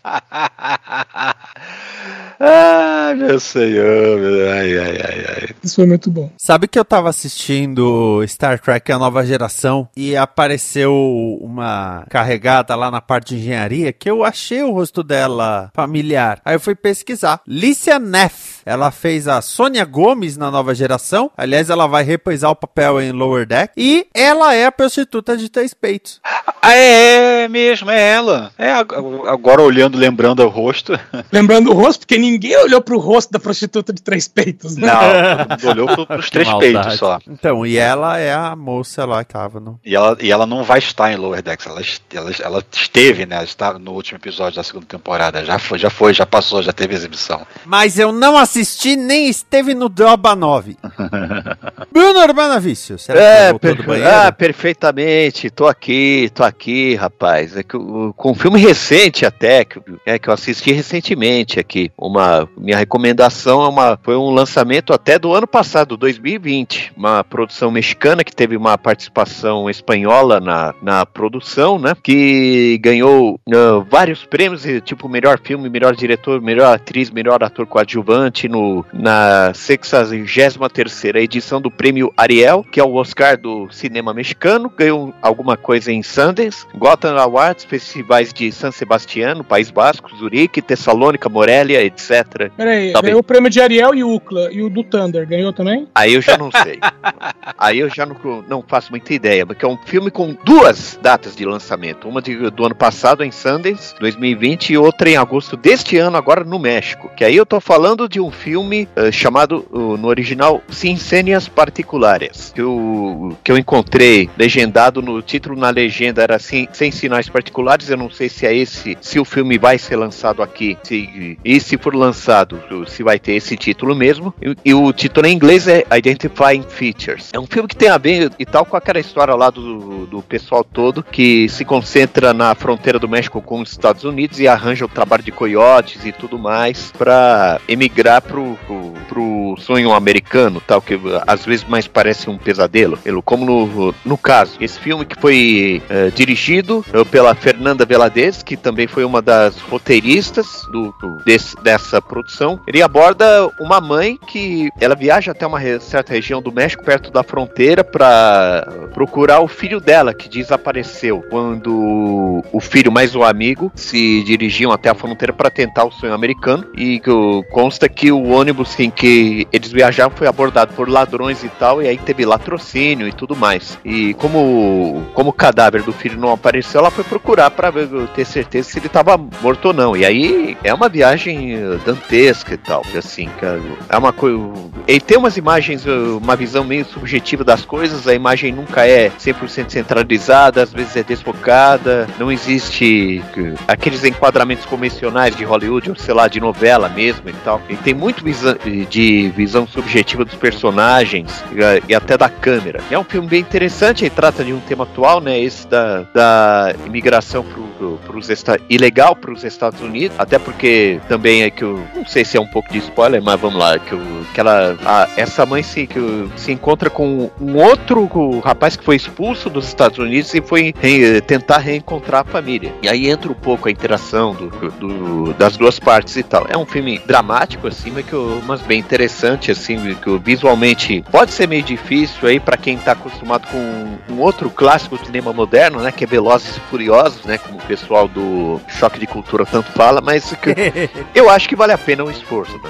Ai, meu senhor, meu- ai, ai, ai, ai. Isso foi muito bom. Sabe que eu tava assistindo Star Trek A Nova Geração e apareceu uma carregada lá na parte de engenharia que eu achei o rosto dela familiar. Aí eu fui pesquisar. Lícia Neff. Ela fez a Sônia Gomes na Nova Geração. Aliás, ela vai reprisar o papel em Lower Deck. E ela é a prostituta de três peitos. É, é mesmo, é ela. É, ag- agora olhando, lembrando o rosto. Lembrando o rosto, porque ninguém olhou pro rosto da prostituta de três peitos, né? Não, olhou pro, pros três Que peitos maldade. só. Então, e ela é a moça lá que tava no. E ela, e ela não vai estar em Lower Decks, ela, ela, ela esteve, né? Está no último episódio da segunda temporada. Já foi, já foi, já passou, já teve exibição. Mas eu não assisti nem esteve no Droba 9. Bruno Urbanavício, será que É, voltou do per- banheiro? ah, perfeitamente. Tô aqui, tô aqui, rapaz. É que com um filme recente até, que, é, que eu assisti recentemente aqui. Uma, minha recomendação é uma, foi um lançamento até do ano passado, 2020. Uma produção mexicana que teve uma participação espanhola na, na produção, né? Que ganhou ah, vários prêmios, tipo melhor filme, melhor diretor, melhor atriz, melhor ator coadjuvante no, na 63ª edição do prêmio Ariel, que é o Oscar do cinema mexicano. Ganhou alguma coisa em Sundance, Gotham Awards, festivais de San Sebastián, no País Basco, Zurique, Tessalônica, Morelia, etc. Peraí, Tá ganhou o prêmio de Ariel e Ucla. E o do Thunder, ganhou também? Aí eu já não sei. Aí eu já não, não faço muita ideia, porque é um filme com duas datas de lançamento. Uma de- do ano passado em Sundance, 2020, e outra em agosto deste ano, agora no México. Que aí eu tô falando de um filme eh, chamado, uh, no original, Sincênias Particulares. Que eu, que eu encontrei legendado no título, na legenda era assim, Sem Sinais Particulares. Eu não sei se é esse, se o filme vai ser lançado aqui. Se, e se for lançado, se vai ter esse título mesmo. E, e o título em inglês é Identifying Features. É um filme que tem a ver e tal com aquela história lá do, do pessoal todo que se concentra na fronteira do México com os Estados Unidos e arranja o trabalho de coiotes e tudo mais pra emigrar pro, pro, pro sonho americano, tal, que às vezes mais parece um pesadelo. Como no, no caso, esse filme que foi eh, dirigido pela Fernanda Veladez, que também foi uma das roteiristas do, do- desse- dessa produção. Ele aborda uma mãe que ela viaja até uma certa região do México, perto da fronteira, para procurar o filho dela que desapareceu quando o filho mais o amigo se dirigiam até a fronteira para tentar o sonho americano e consta que o ônibus em que eles viajavam foi abordado por ladrões e tal e aí teve latrocínio e tudo mais e como como o cadáver do filho não apareceu ela foi procurar para ter certeza se ele estava morto ou não. E aí é uma viagem eh, dantesca e tal assim cara, é uma coisa ele tem umas imagens eh, uma visão meio subjetiva das coisas a imagem nunca é 100% centralizada às vezes é desfocada não existe eh, aqueles enquadramentos convencionais de Hollywood ou sei lá de novela mesmo e tal. E tem muito de visão subjetiva dos personagens e, e até da câmera. É um filme bem interessante ele trata de um tema atual né esse da, da imigração pro, pro, esta- ilegal para os Estados Unidos até porque também é que eu não sei se é um pouco de spoiler mas vamos lá que, o- que ela a- essa mãe se, que o- se encontra com um outro rapaz que foi expulso dos Estados Unidos e foi re- tentar reencontrar a família. E aí entra um pouco a interação do, do- das duas partes e tal. É um filme dramático assim mas que eu- mas bem interessante assim que eu- visualmente pode ser meio difícil aí para quem tá acostumado com um outro clássico do cinema moderno né que é Velozes Furiosos né como o pessoal do Choque de Cultura tanto fala mas que eu acho que vale a pena o esforço. Né?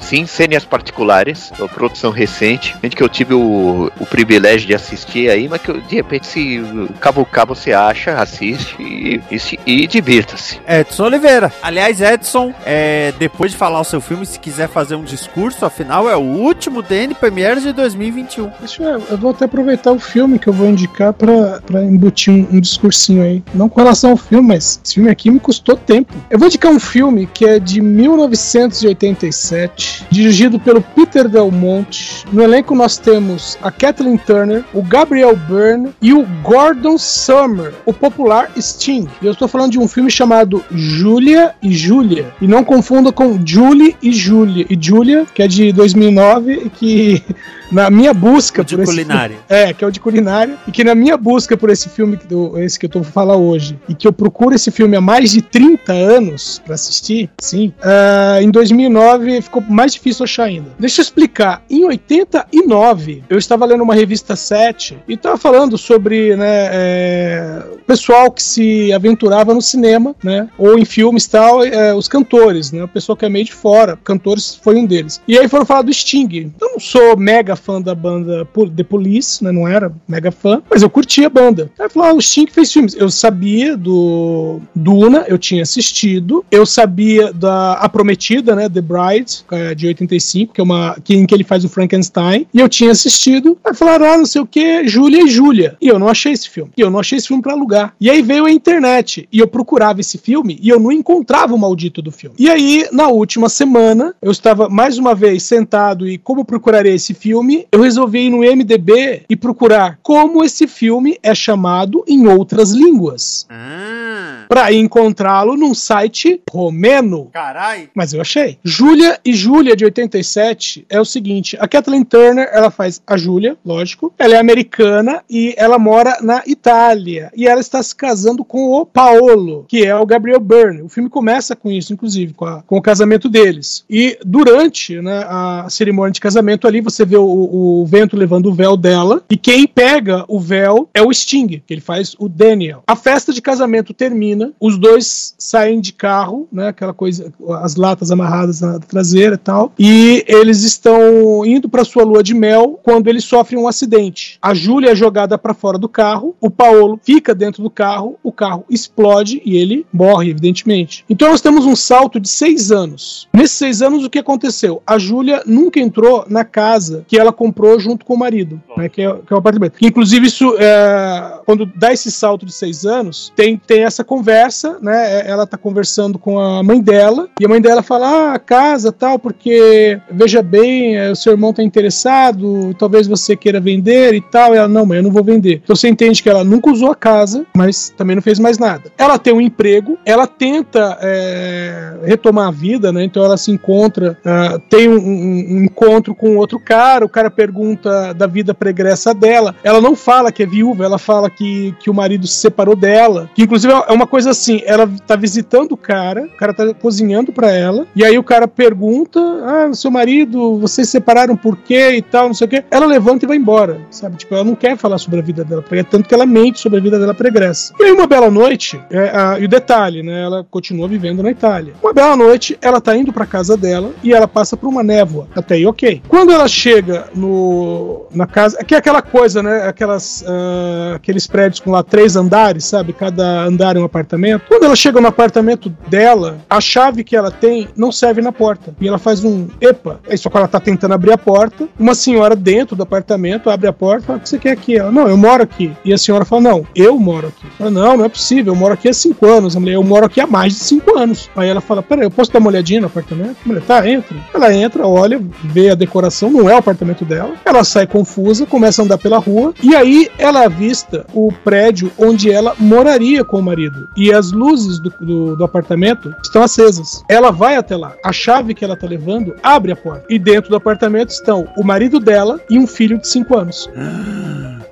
Sim, cenas particulares, uma produção recente, gente que eu tive o, o privilégio de assistir aí, mas que eu, de repente se cavucar você acha, assiste e, e, se- e divirta-se. Edson Oliveira. Aliás, Edson, é, depois de falar o seu filme, se quiser fazer um discurso, afinal é o último DN Premiere de 2021. Deixa eu, eu vou até aproveitar o filme que eu vou indicar pra, pra embutir um, um discursinho aí. Não com relação ao filme, mas esse filme aqui me custou tempo. Eu vou indicar um filme que é de 1987, dirigido pelo Peter Del Monte. No elenco nós temos a Kathleen Turner, o Gabriel Byrne e o Gordon Summer, o popular Sting. E eu estou falando de um filme chamado Julia e Julia. E não confunda com Julie e Julia. E Julia, que é de 2009 e que na minha busca De por esse culinária. é, que é o de culinária, e que na minha busca por esse filme, esse que eu tô falar hoje, e que eu procuro esse filme há mais de 30 anos pra assistir, sim, ah, em 2009 ficou mais difícil achar ainda. Deixa eu explicar. Em 89, eu estava lendo uma revista 7 e estava falando sobre, né, é, o pessoal que se aventurava no cinema, né, ou em filmes tal, é, os cantores, né, o pessoal que é meio de fora, cantores foi um deles. E aí foram falar do Sting. Eu não sou mega fã da banda The Police, né, não era mega fã, mas eu curtia a banda. Aí falou, ah, o Sting fez filmes. Eu sabia do Duna, eu tinha assistido, eu sabia da A Prometida, né, The Bride, é, de 85, que é uma que, em que ele faz o Frankenstein, e eu tinha assistido. Aí falaram, ah, não sei o que, Júlia e Júlia. E eu não achei esse filme. E eu não achei esse filme pra alugar. E aí veio a internet, e eu procurava esse filme, e eu não encontrava o maldito do filme. E aí, na última semana, eu estava mais uma vez sentado e como procuraria esse filme, eu resolvi ir no MDB e procurar como esse filme é chamado em outras línguas. Línguas Ah, pra encontrá-lo num site romeno. carai. Mas eu achei. Júlia e Júlia de 87 é o seguinte: a Kathleen Turner, ela faz a Júlia, lógico. Ela é americana e ela mora na Itália. E ela está se casando com o Paolo, que é o Gabriel Byrne. O filme começa com isso, inclusive, com, a- com o casamento deles. E durante né, a cerimônia de casamento ali, você vê o, o vento levando o véu dela. E quem pega o véu é o Sting, que ele faz o Daniel. A festa de casamento termina, os dois saem de carro, né? Aquela coisa, as latas amarradas na traseira e tal. E eles estão indo para sua lua de mel quando eles sofrem um acidente. A Júlia é jogada para fora do carro, o Paolo fica dentro do carro, o carro explode e ele morre, evidentemente. Então nós temos um salto de seis anos. Nesses seis anos, o que aconteceu? A Júlia nunca entrou na casa que ela comprou junto com o marido, né, que, é, que é o apartamento. Inclusive, isso é, quando dá esse salto de seis anos, tem, tem essa conversa, né? é- Ela tá conversando com a mãe dela, e a mãe dela fala: Ah, casa tal, porque veja bem, é, o seu irmão tá interessado, talvez você queira vender e tal. E ela, não, mãe, eu não vou vender. Então você entende que ela nunca usou a casa, mas também não fez mais nada. Ela tem um emprego, ela tenta é, retomar a vida, né? Então ela se encontra, ah, tem um, um- um encontro com outro cara, o cara pergunta da vida pregressa dela. Ela não fala que é viúva, ela fala que, que o marido se separou dela. Que inclusive é uma coisa assim: ela tá visitando o cara, o cara tá cozinhando pra ela, e aí o cara pergunta: Ah, seu marido, vocês se separaram por quê e tal, não sei o quê. Ela levanta e vai embora, sabe? Tipo, ela não quer falar sobre a vida dela, pregressa, tanto que ela mente sobre a vida dela pregressa. E aí, uma bela noite, é, a- e o detalhe, né? Ela continua vivendo na Itália. Uma bela noite, ela tá indo pra casa dela e ela passa por uma névoa. Até aí, ok. Quando ela chega no, na casa, que é aquela coisa, né? Aquelas, ah, aqueles prédios com lá três andares, sabe? Cada andar é um apartamento. Quando ela chega no apartamento dela, a chave que ela tem não serve na porta. E ela faz um epa. Aí só que ela tá tentando abrir a porta. Uma senhora dentro do apartamento abre a porta e fala: O que você quer aqui? Ela, não, eu moro aqui. E a senhora fala: Não, eu moro aqui. Ela, não, não é possível, eu moro aqui há cinco anos. A mulher, eu moro aqui há mais de cinco anos. Aí ela fala: Peraí, eu posso dar uma olhadinha no apartamento? A mulher, tá, entra. Ela entra, olha, vê a decoração, não é o apartamento dela. Ela sai confusa, começa a andar pela rua. E aí ela avista o prédio onde ela moraria com o marido. E as luzes do, do, do apartamento estão acesas. Ela vai até lá. A chave que ela tá levando abre a porta. E dentro do apartamento estão o marido dela e um filho de cinco anos.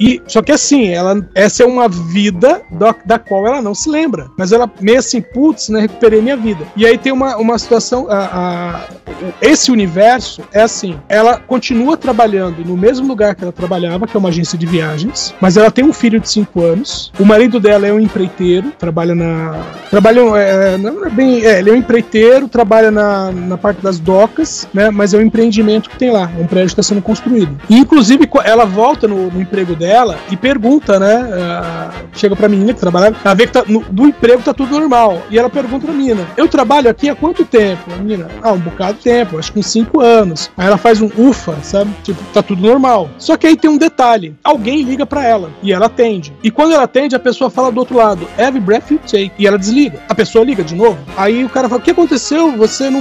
E só que assim, ela, essa é uma vida da, da qual ela não se lembra. Mas ela meio assim, putz, né, recuperei minha vida. E aí tem uma, uma situação, a, a- esse universo é assim, ela continua trabalhando no mesmo lugar que ela trabalhava, que é uma agência de viagens, mas ela tem um filho de 5 anos. O marido dela é um empreiteiro, trabalha na trabalha é, não é bem, é, ele é um empreiteiro, trabalha na, na parte das docas, né, mas é um empreendimento que tem lá, é um prédio que está sendo construído. E inclusive ela volta no, no emprego dela e pergunta, né, ah, chega pra menina que trabalha, ela vê que tá, no, do emprego tá tudo normal. E ela pergunta pra menina: Eu trabalho aqui há quanto tempo? A menina: Ah, um bocado de tempo, acho que uns 5 anos. Aí ela faz um ufa, sabe? Tipo, tá tudo normal. Só que aí tem um detalhe: alguém liga pra ela e ela atende. E quando ela atende, a pessoa fala do outro lado: Every breath you take. E ela desliga. A pessoa liga de novo. Aí o cara fala: O que aconteceu? Você não.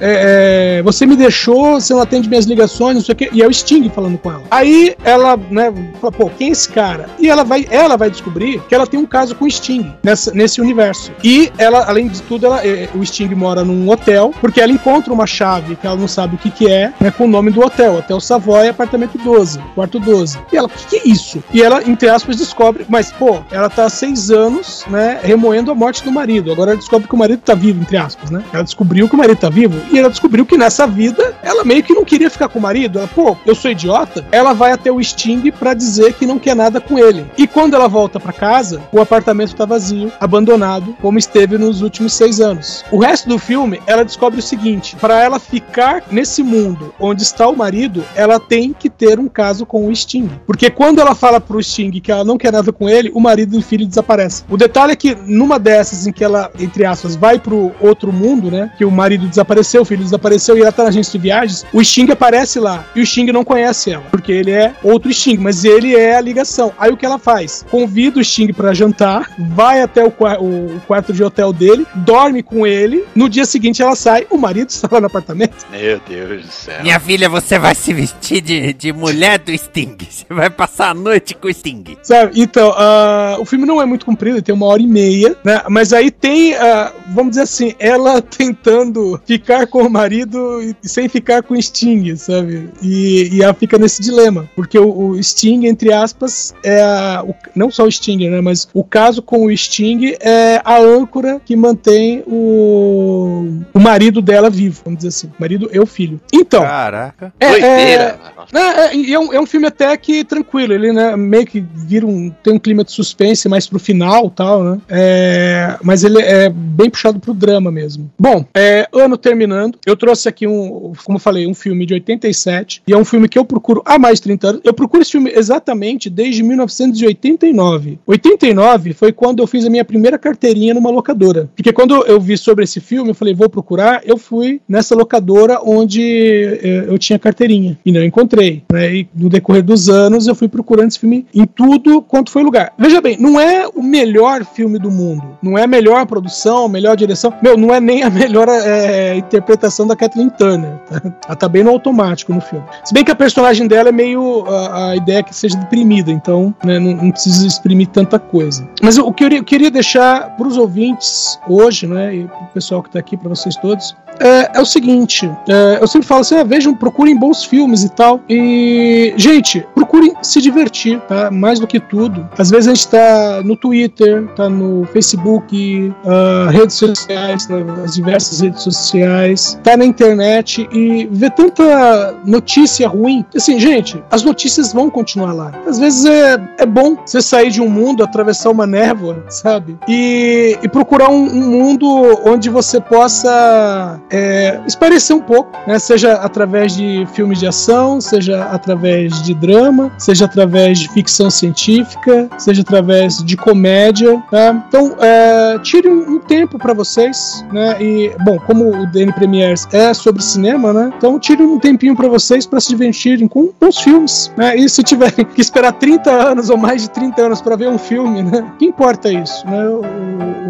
é, é, você me deixou, você não atende minhas ligações, não sei o quê. E é o Sting falando com ela. Aí ela, né, fala, pô, quem é esse cara? E ela vai, ela vai descobrir que ela tem um caso com o Sting nessa, nesse universo. E ela, além de tudo, ela, é, o Sting mora num hotel, porque ela encontra uma chave que ela não sabe o que, que é, né, com o nome do hotel, Hotel Savoy, apartamento 12, quarto 12. E ela, o que, que é isso? E ela, entre aspas, descobre, mas, pô, ela tá há seis anos, né, remoendo a morte do marido. Agora ela descobre que o marido tá vivo, entre aspas, né? Ela descobriu que o marido tá vivo e ela descobriu que nessa vida ela meio que não queria ficar com o marido. Ela, pô, eu sou idiota. Ela vai até o Sting pra dizer que não quer nada com ele. E quando ela volta pra casa, o apartamento tá vazio, abandonado, como esteve nos últimos seis anos. O resto do filme, ela descobre o seguinte: para ela ficar nesse mundo onde está o marido, ela tem que ter um caso com o Sting. Porque quando ela fala pro Sting que ela não quer nada com ele, o marido e o filho desaparecem. O detalhe é que numa dessas em que ela, entre aspas, vai pro outro mundo, né? Que o marido desapareceu, o filho desapareceu e ela tá na agência de viagens, o Sting aparece lá e o Sting não conhece ela, porque ele é outro Sting, mas ele é a ligação. Aí o que ela faz? Convida o Sting para jantar, vai até o, o, quarto de hotel dele, dorme com ele. No dia seguinte ela sai, o marido está lá no apartamento. Meu Deus do céu. Minha filha, você vai se vestir de, de mulher do Sting. Você vai passar a noite com o Sting. Sabe? Então, uh, o filme não é muito comprido, ele tem uma hora e meia, né? Mas aí tem, uh, vamos dizer assim, ela tentando ficar com o marido e sem ficar com o Sting, sabe? E, e ela fica nesse dilema, porque o, o Sting, entre aspas, é a, o, não só o Sting, né? Mas o caso com o Sting é a âncora que mantém o, o marido dela vivo, vamos dizer assim. Marido e o filho. Então. Caraca. É, Doideira. É, é, é, é, um, é um filme até que tranquilo, ele né, meio que vira um. tem um clima de suspense mais pro final tal, né? É, mas ele é bem puxado pro drama mesmo. Bom, é, ano terminando, eu trouxe aqui um, como eu falei, um filme de 87, e é um filme que eu procuro há mais de 30 anos. Eu procuro esse filme exatamente desde 1989. 89 foi quando eu fiz a minha primeira carteirinha numa locadora. Porque quando eu vi sobre esse filme, eu falei, vou procurar, eu fui nessa locadora onde eh, eu tinha carteirinha. E não encontrei. Né? E no decorrer dos anos eu fui procurando esse filme em tudo quanto foi lugar. Veja bem, não é o melhor filme do mundo. Não é a melhor produção, melhor direção. Meu, não é nem a melhor é, interpretação da Kathleen Turner. Tá? Ela tá bem no automático no filme. Se bem que a personagem dela é meio. A, a ideia é que seja deprimida, então né, não, não, precisa exprimir tanta coisa. Mas o que eu queria deixar para os ouvintes hoje, né, e para o pessoal que está aqui, para vocês todos, é, é o seguinte: é, eu sempre falo assim, ah, vejam, procurem bons filmes e tal. E, gente, procurem se divertir, tá? Mais do que tudo. Às vezes a gente tá no Twitter, tá no Facebook, uh, redes sociais, né, as diversas redes sociais, tá na internet e vê tanta notícia ruim. Assim, gente, as notícias vão continuar lá. Às vezes é, é bom você sair de um mundo, atravessar uma névoa, sabe? E, e procurar um, um mundo onde você possa é, esparecer um pouco, né? Seja através de filmes de ação, seja através de drama, seja através de ficção científica, seja através de comédia, tá? Então, é, tire um, um tempo para vocês, né? E, bom, como o DN Premiers é sobre cinema, né? Então, tire um tempinho para vocês para se divertirem com bons filmes, né? E se tiverem que esperar 30 anos ou mais de 30 anos para ver um filme, né? Que importa isso, né? O,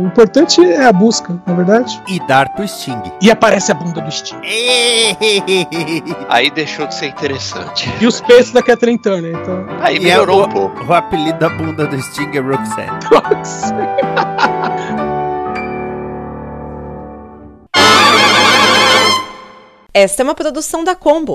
o importante é a busca, na é verdade. E dar pro Sting. E aparece parece a bunda do Steve. Aí deixou de ser interessante. E os peitos da Catherine Turner, então. Aí e melhorou é o, um pouco. O apelido da bunda do Sting é Roxanne. Roxanne. Esta é uma produção da Combo.